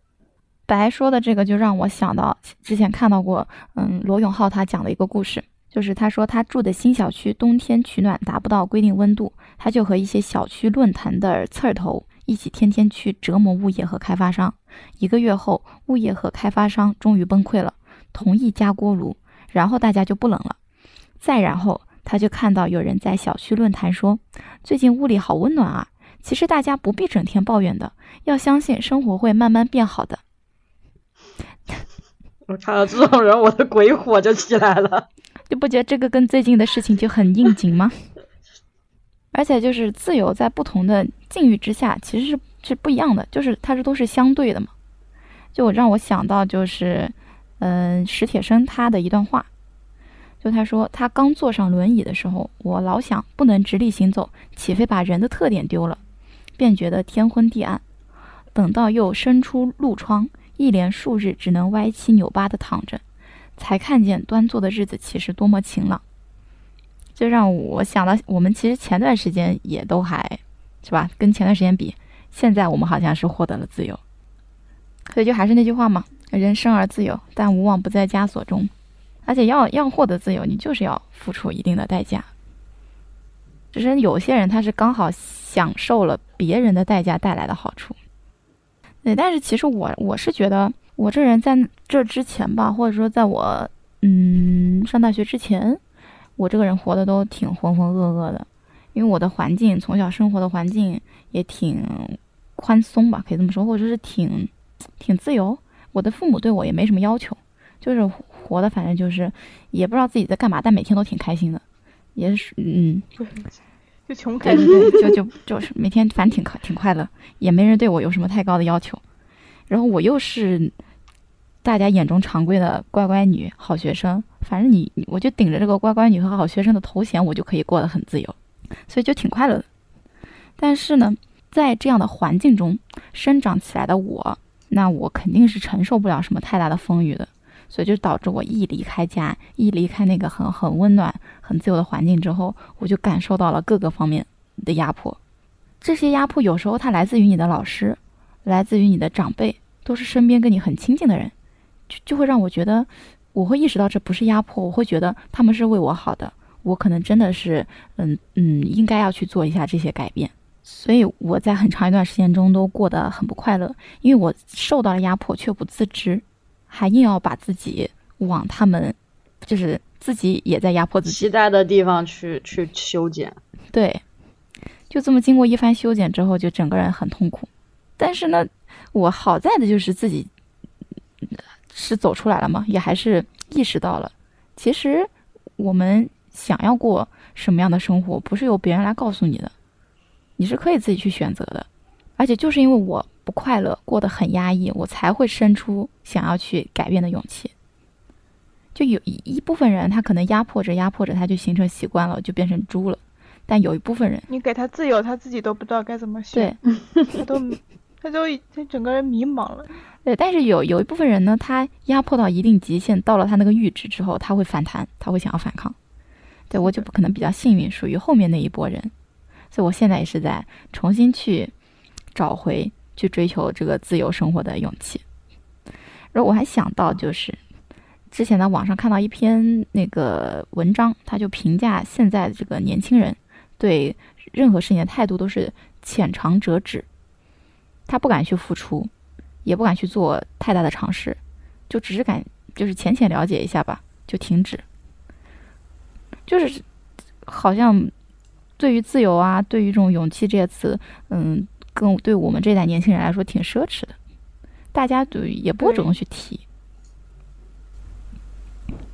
白说的这个就让我想到之前看到过，嗯，罗永浩他讲的一个故事。就是他说他住的新小区冬天取暖达不到规定温度，他就和一些小区论坛的刺儿头一起天天去折磨物业和开发商。一个月后，物业和开发商终于崩溃了，同意加锅炉，然后大家就不冷了。再然后，他就看到有人在小区论坛说，最近屋里好温暖啊。其实大家不必整天抱怨的，要相信生活会慢慢变好的。我看到这种人，我的鬼火就起来了。就不觉得这个跟最近的事情就很应景吗？[laughs] 而且就是自由在不同的境遇之下其实是是不一样的，就是它这都是相对的嘛。就让我想到就是，嗯，史铁生他的一段话，就他说他刚坐上轮椅的时候，我老想不能直立行走，岂非把人的特点丢了？便觉得天昏地暗。等到又伸出路窗，一连数日只能歪七扭八的躺着。才看见端坐的日子其实多么晴朗，这让我想到我们其实前段时间也都还是吧，跟前段时间比，现在我们好像是获得了自由。所以就还是那句话嘛，人生而自由，但无往不在枷锁中。而且要要获得自由，你就是要付出一定的代价。只是有些人他是刚好享受了别人的代价带来的好处。对，但是其实我我是觉得。我这人在这之前吧，或者说在我嗯上大学之前，我这个人活的都挺浑浑噩噩的，因为我的环境从小生活的环境也挺宽松吧，可以这么说，或者是挺挺自由。我的父母对我也没什么要求，就是活的反正就是也不知道自己在干嘛，但每天都挺开心的，也是嗯，就穷开心，对对对，就就就是每天反正挺快挺快乐，也没人对我有什么太高的要求。然后我又是大家眼中常规的乖乖女、好学生，反正你我就顶着这个乖乖女和好学生的头衔，我就可以过得很自由，所以就挺快乐的。但是呢，在这样的环境中生长起来的我，那我肯定是承受不了什么太大的风雨的，所以就导致我一离开家，一离开那个很很温暖、很自由的环境之后，我就感受到了各个方面的压迫。这些压迫有时候它来自于你的老师，来自于你的长辈。都是身边跟你很亲近的人，就就会让我觉得，我会意识到这不是压迫，我会觉得他们是为我好的，我可能真的是，嗯嗯，应该要去做一下这些改变。所以我在很长一段时间中都过得很不快乐，因为我受到了压迫却不自知，还硬要把自己往他们，就是自己也在压迫自己期待的地方去去修剪。对，就这么经过一番修剪之后，就整个人很痛苦。但是呢。我好在的就是自己是走出来了嘛，也还是意识到了，其实我们想要过什么样的生活，不是由别人来告诉你的，你是可以自己去选择的。而且就是因为我不快乐，过得很压抑，我才会生出想要去改变的勇气。就有一一部分人，他可能压迫着压迫着，他就形成习惯了，就变成猪了。但有一部分人，你给他自由，他自己都不知道该怎么选，对，他都他都他整个人迷茫了。对，但是有有一部分人呢，他压迫到一定极限，到了他那个阈值之后，他会反弹，他会想要反抗。对我就可能比较幸运，属于后面那一波人，所以我现在也是在重新去找回去追求这个自由生活的勇气。然后我还想到，就是之前在网上看到一篇那个文章，他就评价现在这个年轻人对任何事情的态度都是浅尝辄止，他不敢去付出，也不敢去做太大的尝试，就只是敢就是浅浅了解一下吧，就停止。就是好像对于自由啊，对于这种勇气这些词，嗯，跟对我们这代年轻人来说挺奢侈的，大家对也不会主动去提。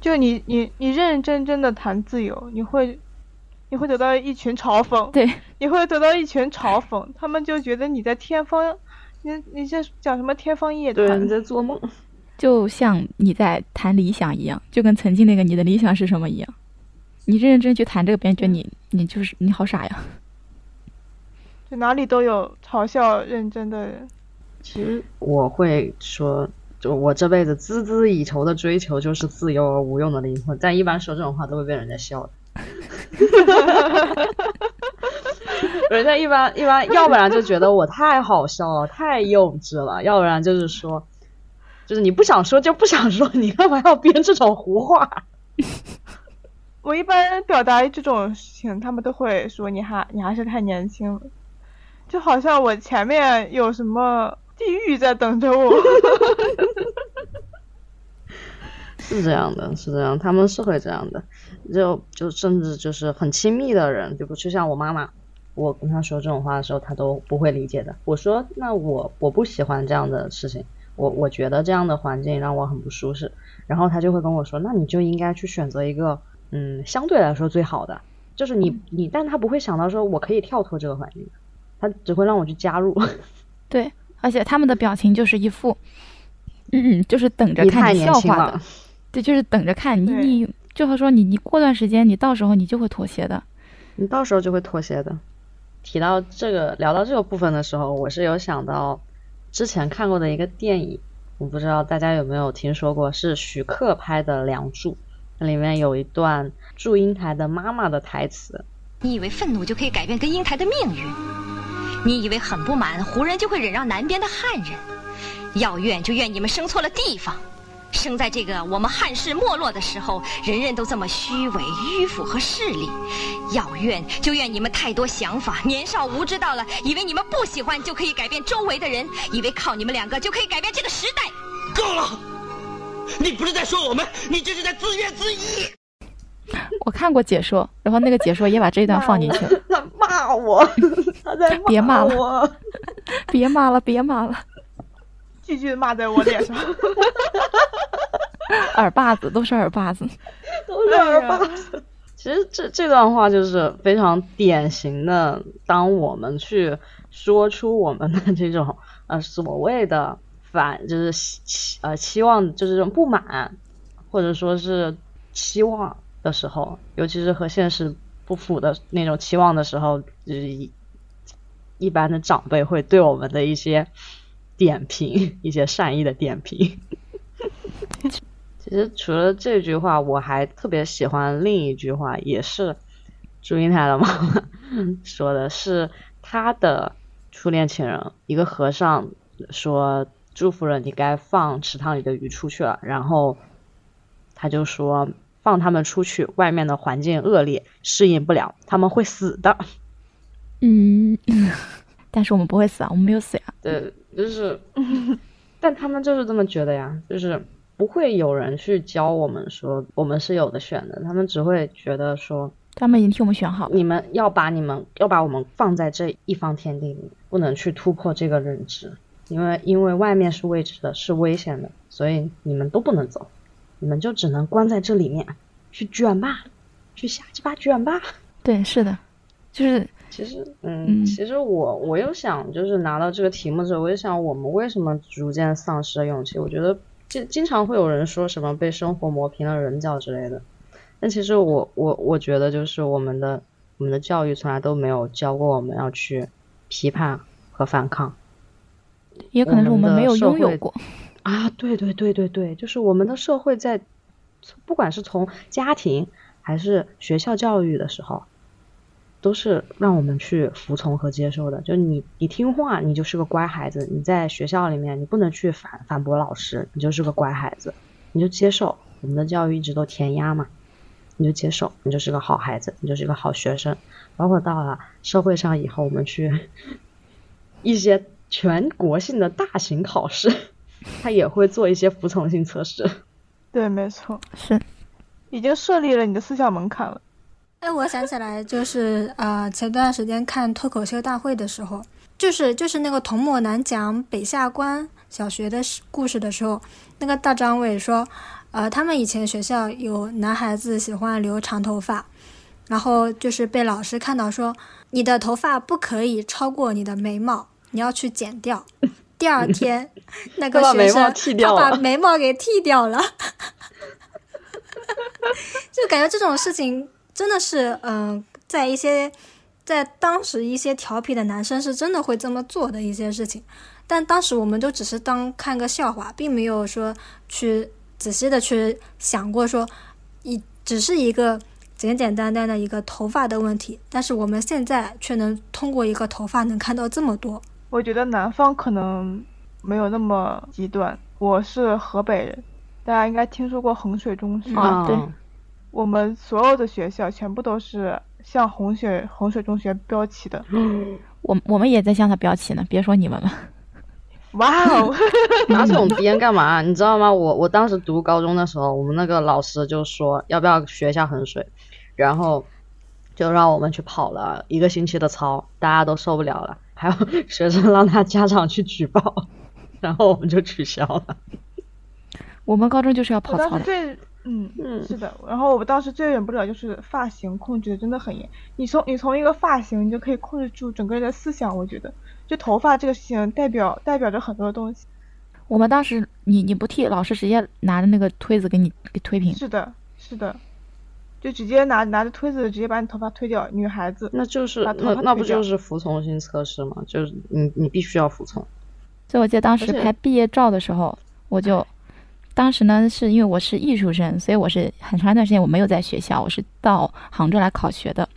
就你你你认认真真的谈自由，你会你会得到一群嘲讽，对，你会得到一群嘲讽，他们就觉得你在天方，你你在讲什么天方夜谭，你在做梦，就像你在谈理想一样，就跟曾经那个你的理想是什么一样。你认认真去谈这个，别人觉得你你就是你好傻呀。就哪里都有嘲笑认真的人。其实我会说，就我这辈子孜孜以求的追求就是自由而无用的灵魂。但一般说这种话都会被人家笑的。[laughs] 人家一般一般，要不然就觉得我太好笑了，太幼稚了；要不然就是说，就是你不想说就不想说，你干嘛要编这种胡话？[laughs] 我一般表达这种事情，他们都会说你还你还是太年轻了，就好像我前面有什么地狱在等着我。[laughs] 是这样的，是这样，他们是会这样的，就就甚至就是很亲密的人，就不就像我妈妈，我跟她说这种话的时候，她都不会理解的。我说那我我不喜欢这样的事情，我我觉得这样的环境让我很不舒适，然后她就会跟我说，那你就应该去选择一个。嗯，相对来说最好的就是你你，但他不会想到说我可以跳脱这个环境，他只会让我去加入。[laughs] 对，而且他们的表情就是一副，嗯，就是等着看笑话的，对，就是等着看你你，就会说你你过段时间你到时候你就会妥协的，你到时候就会妥协的。提到这个聊到这个部分的时候，我是有想到之前看过的一个电影，我不知道大家有没有听说过，是徐克拍的《梁祝》。里面有一段祝英台的妈妈的台词：“你以为愤怒就可以改变跟英台的命运？你以为很不满胡人就会忍让南边的汉人？要怨就怨你们生错了地方，生在这个我们汉室没落的时候，人人都这么虚伪、迂腐和势利。要怨就怨你们太多想法，年少无知到了，以为你们不喜欢就可以改变周围的人，以为靠你们两个就可以改变这个时代。够了！”你不是在说我们，你这是在自怨自艾。我看过解说，然后那个解说也把这一段放进去了。他 [laughs] 骂我，他在 [laughs] 别骂了，别骂了，别骂了，句句骂在我脸上。[laughs] 耳巴子都是耳巴子，都是耳巴子。其实这这段话就是非常典型的，当我们去说出我们的这种 [laughs] 呃所谓的。反就是期呃期望就是这种不满，或者说是期望的时候，尤其是和现实不符的那种期望的时候，就是一一般的长辈会对我们的一些点评，一些善意的点评。[laughs] 其实除了这句话，我还特别喜欢另一句话，也是祝英台的妈妈 [laughs] 说的，是他的初恋情人，一个和尚说。祝福了，你该放池塘里的鱼出去了。然后他就说：“放他们出去，外面的环境恶劣，适应不了，他们会死的。”嗯，[laughs] 但是我们不会死啊，我们没有死呀。对，就是，但他们就是这么觉得呀，就是不会有人去教我们说我们是有的选的，他们只会觉得说他们已经替我们选好了，你们要把你们要把我们放在这一方天地里，不能去突破这个认知。因为因为外面是未知的，是危险的，所以你们都不能走，你们就只能关在这里面，去卷吧，去瞎鸡巴卷吧。对，是的，就是其实，嗯，嗯其实我我又想，就是拿到这个题目之后，我就想，我们为什么逐渐丧失了勇气？我觉得经经常会有人说什么被生活磨平了棱角之类的，但其实我我我觉得就是我们的我们的教育从来都没有教过我们要去批判和反抗也可能是我们没有拥有过。[laughs] 啊！对对对对对，就是我们的社会在，不管是从家庭还是学校教育的时候，都是让我们去服从和接受的。就你你听话，你就是个乖孩子。你在学校里面，你不能去反反驳老师，你就是个乖孩子，你就接受。我们的教育一直都填鸭嘛，你就接受，你就是个好孩子，你就是个好学生。包括到了社会上以后，我们去一些全国性的大型考试，他也会做一些服从性测试。[laughs] 对，没错，是，已经设立了你的思想门槛了。哎，我想起来，就是呃，前段时间看脱口秀大会的时候，就是就是那个童漠男讲北下关小学的事故事的时候，那个大张伟说，呃，他们以前学校有男孩子喜欢留长头发，然后就是被老师看到说，你的头发不可以超过你的眉毛，你要去剪掉。[laughs] 第二天，[laughs] 那个学生他把眉毛给剃掉了，[laughs] 就感觉这种事情真的是，嗯、在一些在当时一些调皮的男生是真的会这么做的一些事情，但当时我们都只是当看个笑话，并没有说去仔细的去想过说，一只是一个简简单单的一个头发的问题，但是我们现在却能通过一个头发能看到这么多。我觉得南方可能没有那么极端。我是河北人，大家应该听说过衡水中学。啊对我们所有的学校全部都是向衡水衡水中学标旗的。[gasps] 我我们也在向他标旗呢，别说你们了。[laughs] 哇哦！[laughs] 拿这种编干嘛？你知道吗？我我当时读高中的时候，我们那个老师就说要不要学一下衡水，然后就让我们去跑了一个星期的操，大家都受不了了，还有 [laughs] 学生让他家长去举报，然后我们就取消了。我们高中就是要跑操的，最嗯嗯是的，然后我当时最忍不了就是发型控制的真的很严。你从你从一个发型，你就可以控制住整个人的思想。我觉得，就头发这个事情代表代表着很多东西。我们当时你你不剃，老师直接拿着那个推子给你给推平。是的，是的，就直接拿拿着推子直接把你头发推掉。女孩子，那就是把头那发那不就是服从性测试吗？就是你你必须要服从。所以我记得当时拍毕业照的时候，我就当时呢是因为我是艺术生，所以我是很长一段时间我没有在学校，我是到杭州来考学的，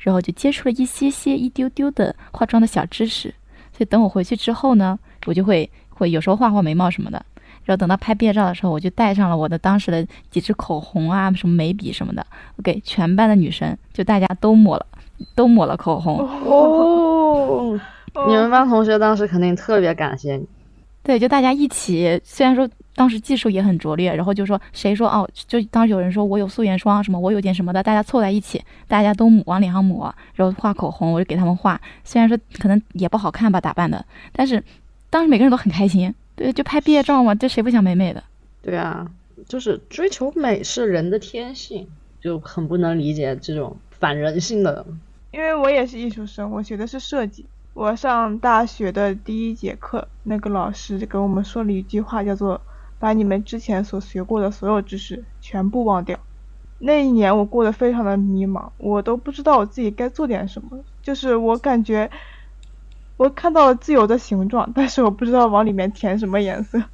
然后就接触了一些些一丢丢的化妆的小知识。所以等我回去之后呢，我就会会有时候画画眉毛什么的。然后等到拍毕业照的时候，我就带上了我的当时的几支口红啊，什么眉笔什么的，我给全班的女生，就大家都抹了，[laughs] 都抹了口红。哦，[laughs] 你们班同学当时肯定特别感谢你。对，就大家一起，虽然说当时技术也很拙劣，然后就说谁说哦，就当时有人说我有素颜霜什么，我有点什么的，大家凑在一起，大家都抹往脸上抹，然后画口红，我就给他们画。虽然说可能也不好看吧，打扮的，但是当时每个人都很开心。对，就拍毕业照嘛，这谁不想美美的？对啊，就是追求美是人的天性，就很不能理解这种反人性的。因为我也是艺术生，我学的是设计。我上大学的第一节课，那个老师就给我们说了一句话，叫做“把你们之前所学过的所有知识全部忘掉”。那一年我过得非常的迷茫，我都不知道我自己该做点什么。就是我感觉我看到了自由的形状，但是我不知道往里面填什么颜色。[laughs]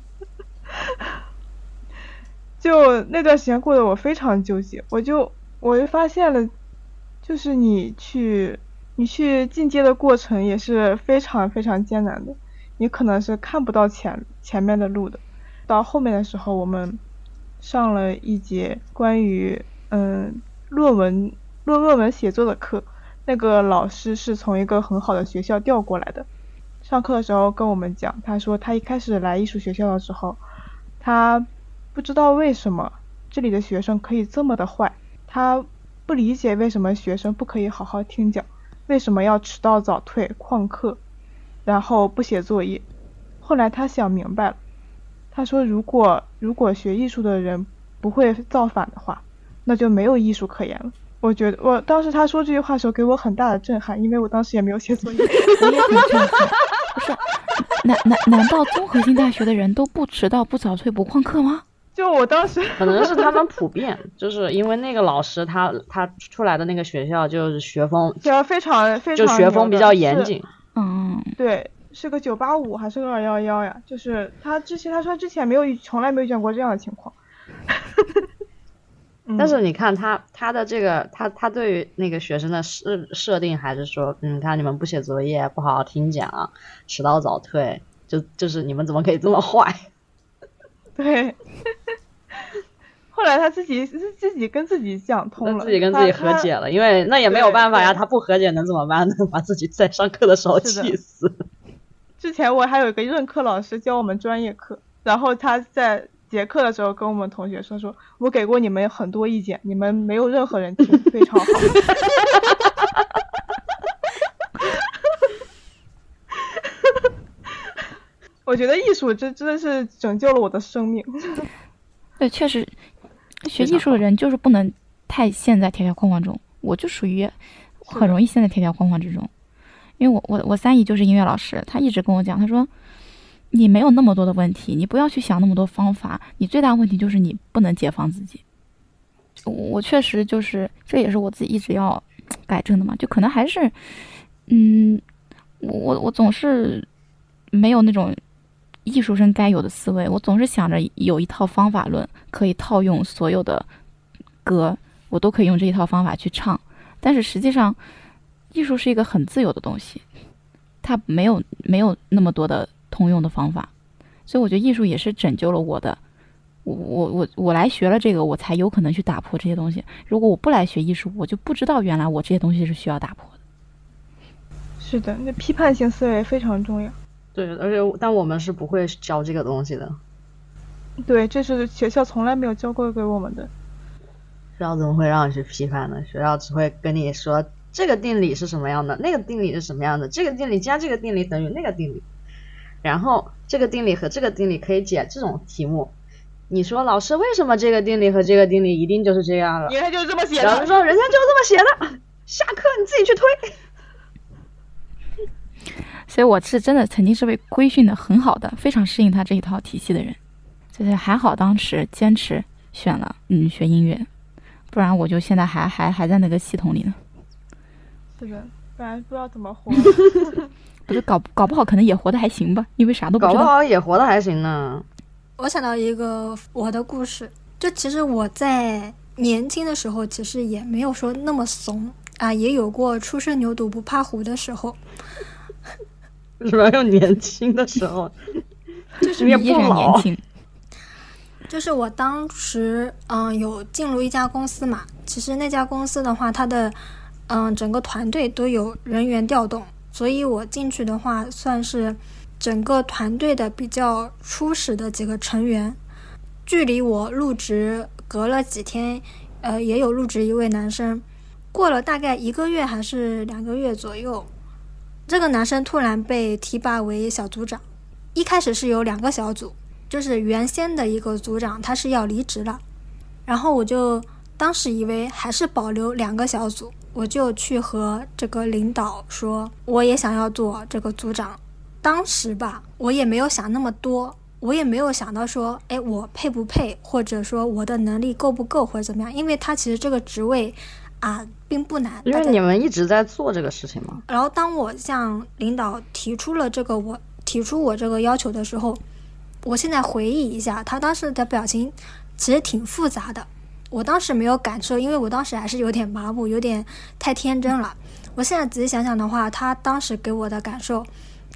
就那段时间过得我非常纠结，我就我就发现了，就是你去你去进阶的过程也是非常非常艰难的，你可能是看不到前前面的路的。到后面的时候，我们上了一节关于嗯论文论论文写作的课，那个老师是从一个很好的学校调过来的。上课的时候跟我们讲，他说他一开始来艺术学校的时候，他不知道为什么这里的学生可以这么的坏，他不理解为什么学生不可以好好听讲，为什么要迟到早退旷课，然后不写作业。后来他想明白了，他说如果如果学艺术的人不会造反的话，那就没有艺术可言了。我觉得我当时他说这句话的时候给我很大的震撼，因为我当时也没有写作业。[laughs] 我也很震撼。不是，难难难道综合性大学的人都不迟到、不早退、不旷课吗？就我当时可能是他们普遍，就是因为那个老师他他出来的那个学校就是学风，就非常非就常学风比较严谨。嗯，对，是个九八五还是个二幺幺呀？就是他之前他说之前没有从来没有遇见过这样的情况。嗯 [laughs] 但是你看他他的这个他他对于那个学生的设设定还是说，嗯，看你们不写作业，不好好听讲，迟到早退，就就是你们怎么可以这么坏？[laughs] 对，后来他自己自自己跟自己讲通了，自己跟自己和解了。因为那也没有办法呀，他不和解能怎么办呢？[laughs] 把自己在上课的时候气死。之前我还有一个任课老师教我们专业课，然后他在结课的时候跟我们同学说说，我给过你们很多意见，你们没有任何人听，非常好。[laughs] 我觉得艺术这真的是拯救了我的生命。[laughs] 对，确实，学艺术的人就是不能太陷在条条框框中。我就属于很容易陷在条条框框之中，因为我我我三姨就是音乐老师，她一直跟我讲，她说你没有那么多的问题，你不要去想那么多方法，你最大问题就是你不能解放自己。我我确实就是，这也是我自己一直要改正的嘛，就可能还是，嗯，我我我总是没有那种艺术生该有的思维，我总是想着有一套方法论可以套用所有的歌，我都可以用这一套方法去唱。但是实际上，艺术是一个很自由的东西，它没有没有那么多的通用的方法，所以我觉得艺术也是拯救了我的。我我我我来学了这个，我才有可能去打破这些东西。如果我不来学艺术，我就不知道原来我这些东西是需要打破的。是的，那批判性思维非常重要。对，而且但我们是不会教这个东西的。对，这是学校从来没有教过给我们的。学校怎么会让你去批判呢？学校只会跟你说这个定理是什么样的，那个定理是什么样的，这个定理加这个定理等于那个定理，然后这个定理和这个定理可以解这种题目。你说老师为什么这个定理和这个定理一定就是这样了？人家就是这么写的。老师说人家就是这么写的，下课你自己去推。[laughs] 所以我是真的曾经是被规训的很好的，非常适应他这一套体系的人。就是还好当时坚持选了嗯学音乐，不然我就现在还还还在那个系统里呢。是的，不然不知道怎么活。[laughs] 不是搞搞不好可能也活得还行吧，因为啥都不搞不。好也活得还行呢。我想到一个我的故事，就其实我在年轻的时候，其实也没有说那么怂啊，也有过初生牛犊不怕虎的时候。为什么要用年轻的时候？就是你也依然不老年轻，[laughs] 就是我当时嗯有进入一家公司嘛，其实那家公司的话，它的嗯整个团队都有人员调动，所以我进去的话算是整个团队的比较初始的几个成员。距离我入职隔了几天，呃，也有入职一位男生，过了大概一个月还是两个月左右，这个男生突然被提拔为小组长。一开始是有两个小组，就是原先的一个组长他是要离职了，然后我就当时以为还是保留两个小组，我就去和这个领导说，我也想要做这个组长。当时吧，我也没有想那么多，我也没有想到说，哎，我配不配，或者说我的能力够不够，或者怎么样，因为他其实这个职位啊并不难，因为你们一直在做这个事情嘛。然后当我向领导提出了这个我提出我这个要求的时候，我现在回忆一下，他当时的表情其实挺复杂的。我当时没有感受，因为我当时还是有点麻木，有点太天真了。我现在仔细想想的话，他当时给我的感受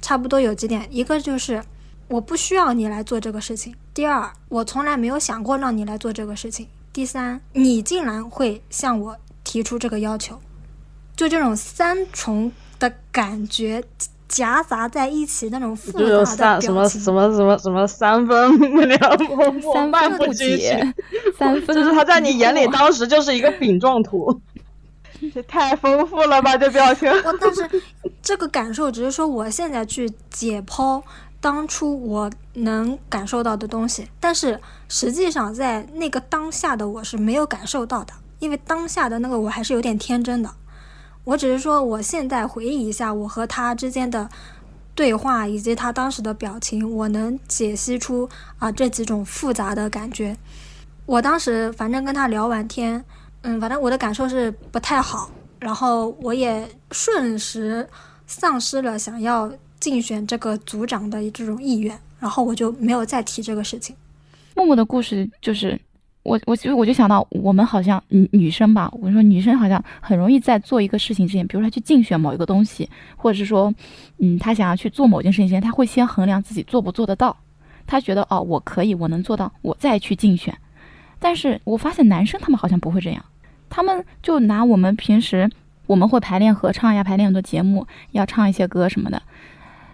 差不多有几点：一个就是我不需要你来做这个事情；第二，我从来没有想过让你来做这个事情；第三，你竟然会向我提出这个要求。就这种三重的感觉夹杂在一起，那种复杂的三什么，什么什么什么三分两默 [laughs] 三漫分不解，，三分 [laughs] 就是他在你眼里当时就是一个饼状图。这太丰富了吧，这表情。我但是这个感受只是说我现在去解剖当初我能感受到的东西，但是实际上在那个当下的我是没有感受到的。因为当下的那个我还是有点天真的。我只是说，我现在回忆一下我和他之间的对话，以及他当时的表情，我能解析出啊这几种复杂的感觉。我当时反正跟他聊完天，嗯，反正我的感受是不太好，然后我也瞬时丧失了想要竞选这个组长的这种意愿，然后我就没有再提这个事情。默默的故事就是。我我我就想到，我们好像女女生吧，我说女生好像很容易在做一个事情之前，比如说她去竞选某一个东西，或者是说，嗯，她想要去做某件事情之前，她会先衡量自己做不做得到，她觉得哦，我可以，我能做到，我再去竞选。但是我发现男生他们好像不会这样，他们就拿我们平时我们会排练合唱呀，排练很多节目，要唱一些歌什么的，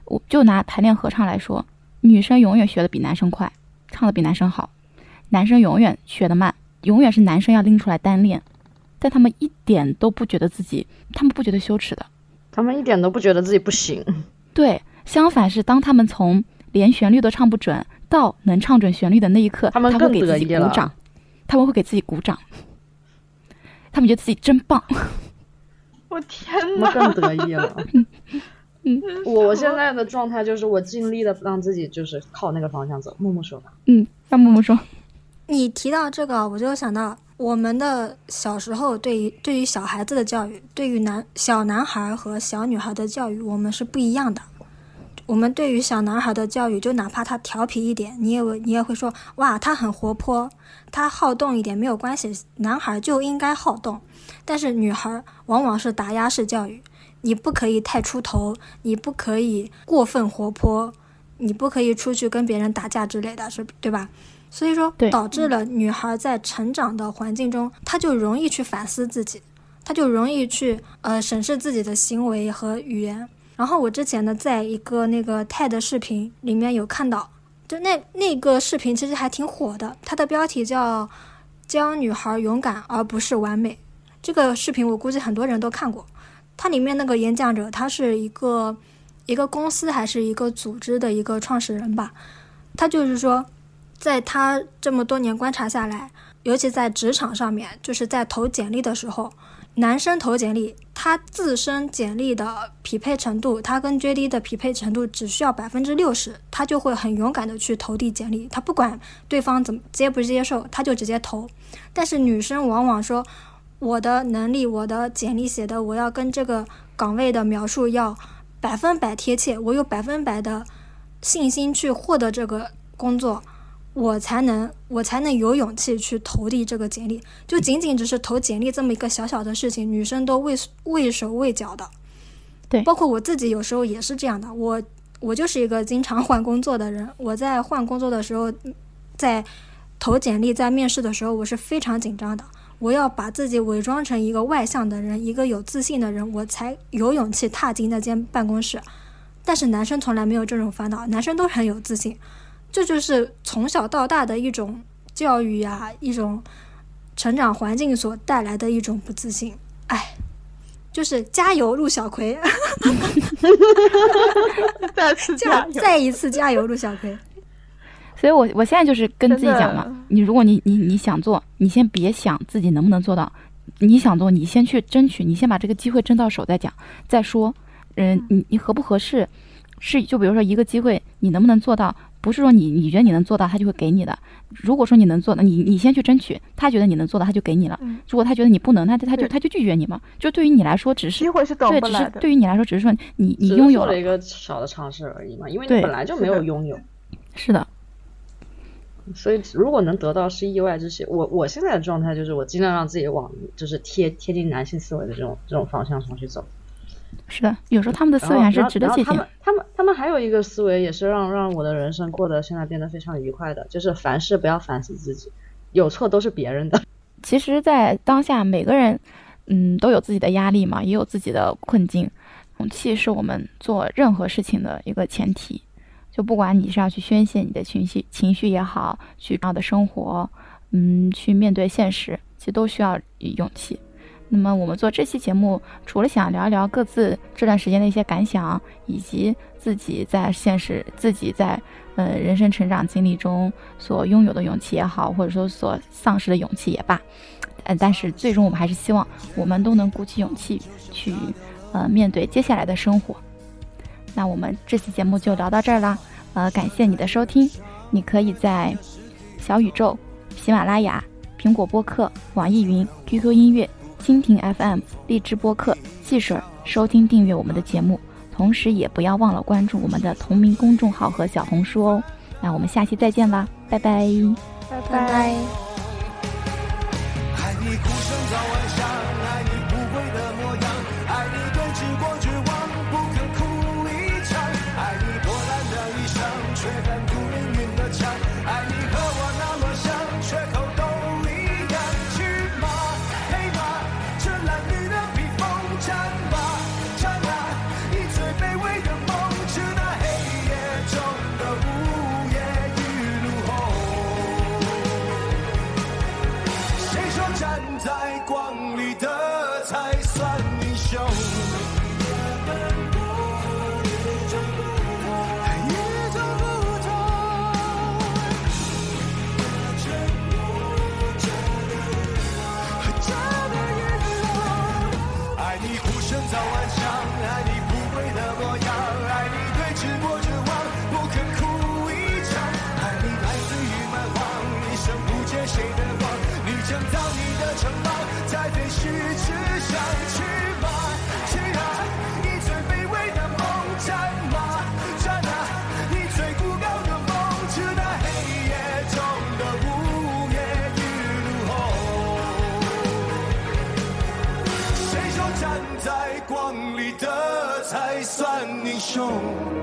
我就拿排练合唱来说，女生永远学的比男生快，唱的比男生好。男生永远学得慢，永远是男生要拎出来单练，但他们一点都不觉得自己，他们不觉得羞耻的，他们一点都不觉得自己不行。对，相反是当他们从连旋律都唱不准到能唱准旋律的那一刻，他们会给自己鼓掌，他们会给自己鼓掌，他们觉得自己真棒。我天哪！我更得意了。嗯，我现在的状态就是我尽力的让自己就是靠那个方向走。默默说吧。嗯，让默默说。你提到这个，我就想到我们的小时候对于对于小孩子的教育，对于男小男孩和小女孩的教育，我们是不一样的。我们对于小男孩的教育，就哪怕他调皮一点，你也你也会说哇，他很活泼，他好动一点没有关系，男孩就应该好动。但是女孩往往是打压式教育，你不可以太出头，你不可以过分活泼，你不可以出去跟别人打架之类的，是对吧？所以说，导致了女孩在成长的环境中，她就容易去反思自己，她就容易去呃审视自己的行为和语言。然后我之前呢，在一个那个 TED 视频里面有看到，就那那个视频其实还挺火的，它的标题叫“教女孩勇敢而不是完美”。这个视频我估计很多人都看过，它里面那个演讲者他是一个一个公司还是一个组织的一个创始人吧，他就是说。在他这么多年观察下来，尤其在职场上面，就是在投简历的时候，男生投简历，他自身简历的匹配程度，他跟 JD 的匹配程度只需要百分之六十，他就会很勇敢的去投递简历，他不管对方怎么接不接受，他就直接投。但是女生往往说，我的能力，我的简历写的，我要跟这个岗位的描述要百分百贴切，我有百分百的信心去获得这个工作。我才能，我才能有勇气去投递这个简历。就仅仅只是投简历这么一个小小的事情，女生都畏畏手畏脚的。对，包括我自己有时候也是这样的。我我就是一个经常换工作的人。我在换工作的时候，在投简历、在面试的时候，我是非常紧张的。我要把自己伪装成一个外向的人，一个有自信的人，我才有勇气踏进那间办公室。但是男生从来没有这种烦恼，男生都很有自信。这就是从小到大的一种教育呀，一种成长环境所带来的一种不自信。哎，就是加油，陆小葵！[laughs] 再次加油，再一次加油，陆小葵！所以我我现在就是跟自己讲嘛，你如果你你你想做，你先别想自己能不能做到，你想做，你先去争取，你先把这个机会争到手再讲再说。嗯，你你合不合适？是就比如说一个机会，你能不能做到？不是说你你觉得你能做到，他就会给你的。如果说你能做，那你你先去争取。他觉得你能做到，他就给你了。如果他觉得你不能，那他就他就拒绝你嘛。就对于你来说，只是机会是等不来的。对，只是对于你来说，只是说你你拥有了一个小的尝试而已嘛。因为你本来就没有拥有。是的。所以如果能得到是意外之喜。我我现在的状态就是我尽量让自己往就是贴贴近男性思维的这种这种方向上去走。是的，有时候他们的思维还是值得借鉴。他们他们还有一个思维也是让让我的人生过得现在变得非常愉快的，就是凡事不要反思自己，有错都是别人的。其实，在当下每个人，嗯，都有自己的压力嘛，也有自己的困境。勇气是我们做任何事情的一个前提。就不管你是要去宣泄你的情绪情绪也好，去好的生活，嗯，去面对现实，其实都需要勇气。那么我们做这期节目，除了想聊一聊各自这段时间的一些感想，以及自己在现实、自己在呃人生成长经历中所拥有的勇气也好，或者说所丧失的勇气也罢，呃，但是最终我们还是希望我们都能鼓起勇气去，呃，面对接下来的生活。那我们这期节目就聊到这儿啦，呃，感谢你的收听。你可以在小宇宙、喜马拉雅、苹果播客、网易云、QQ 音乐、蜻蜓 FM、荔枝播客、汽水收听订阅我们的节目，同时也不要忘了关注我们的同名公众号和小红书哦。那我们下期再见啦，拜拜。拜拜去驰骋，去吗，去啊！你最卑微的梦，战吗，战啊！你最孤高的梦，是那黑夜中的午夜雨露后。谁说站在光里的才算英雄？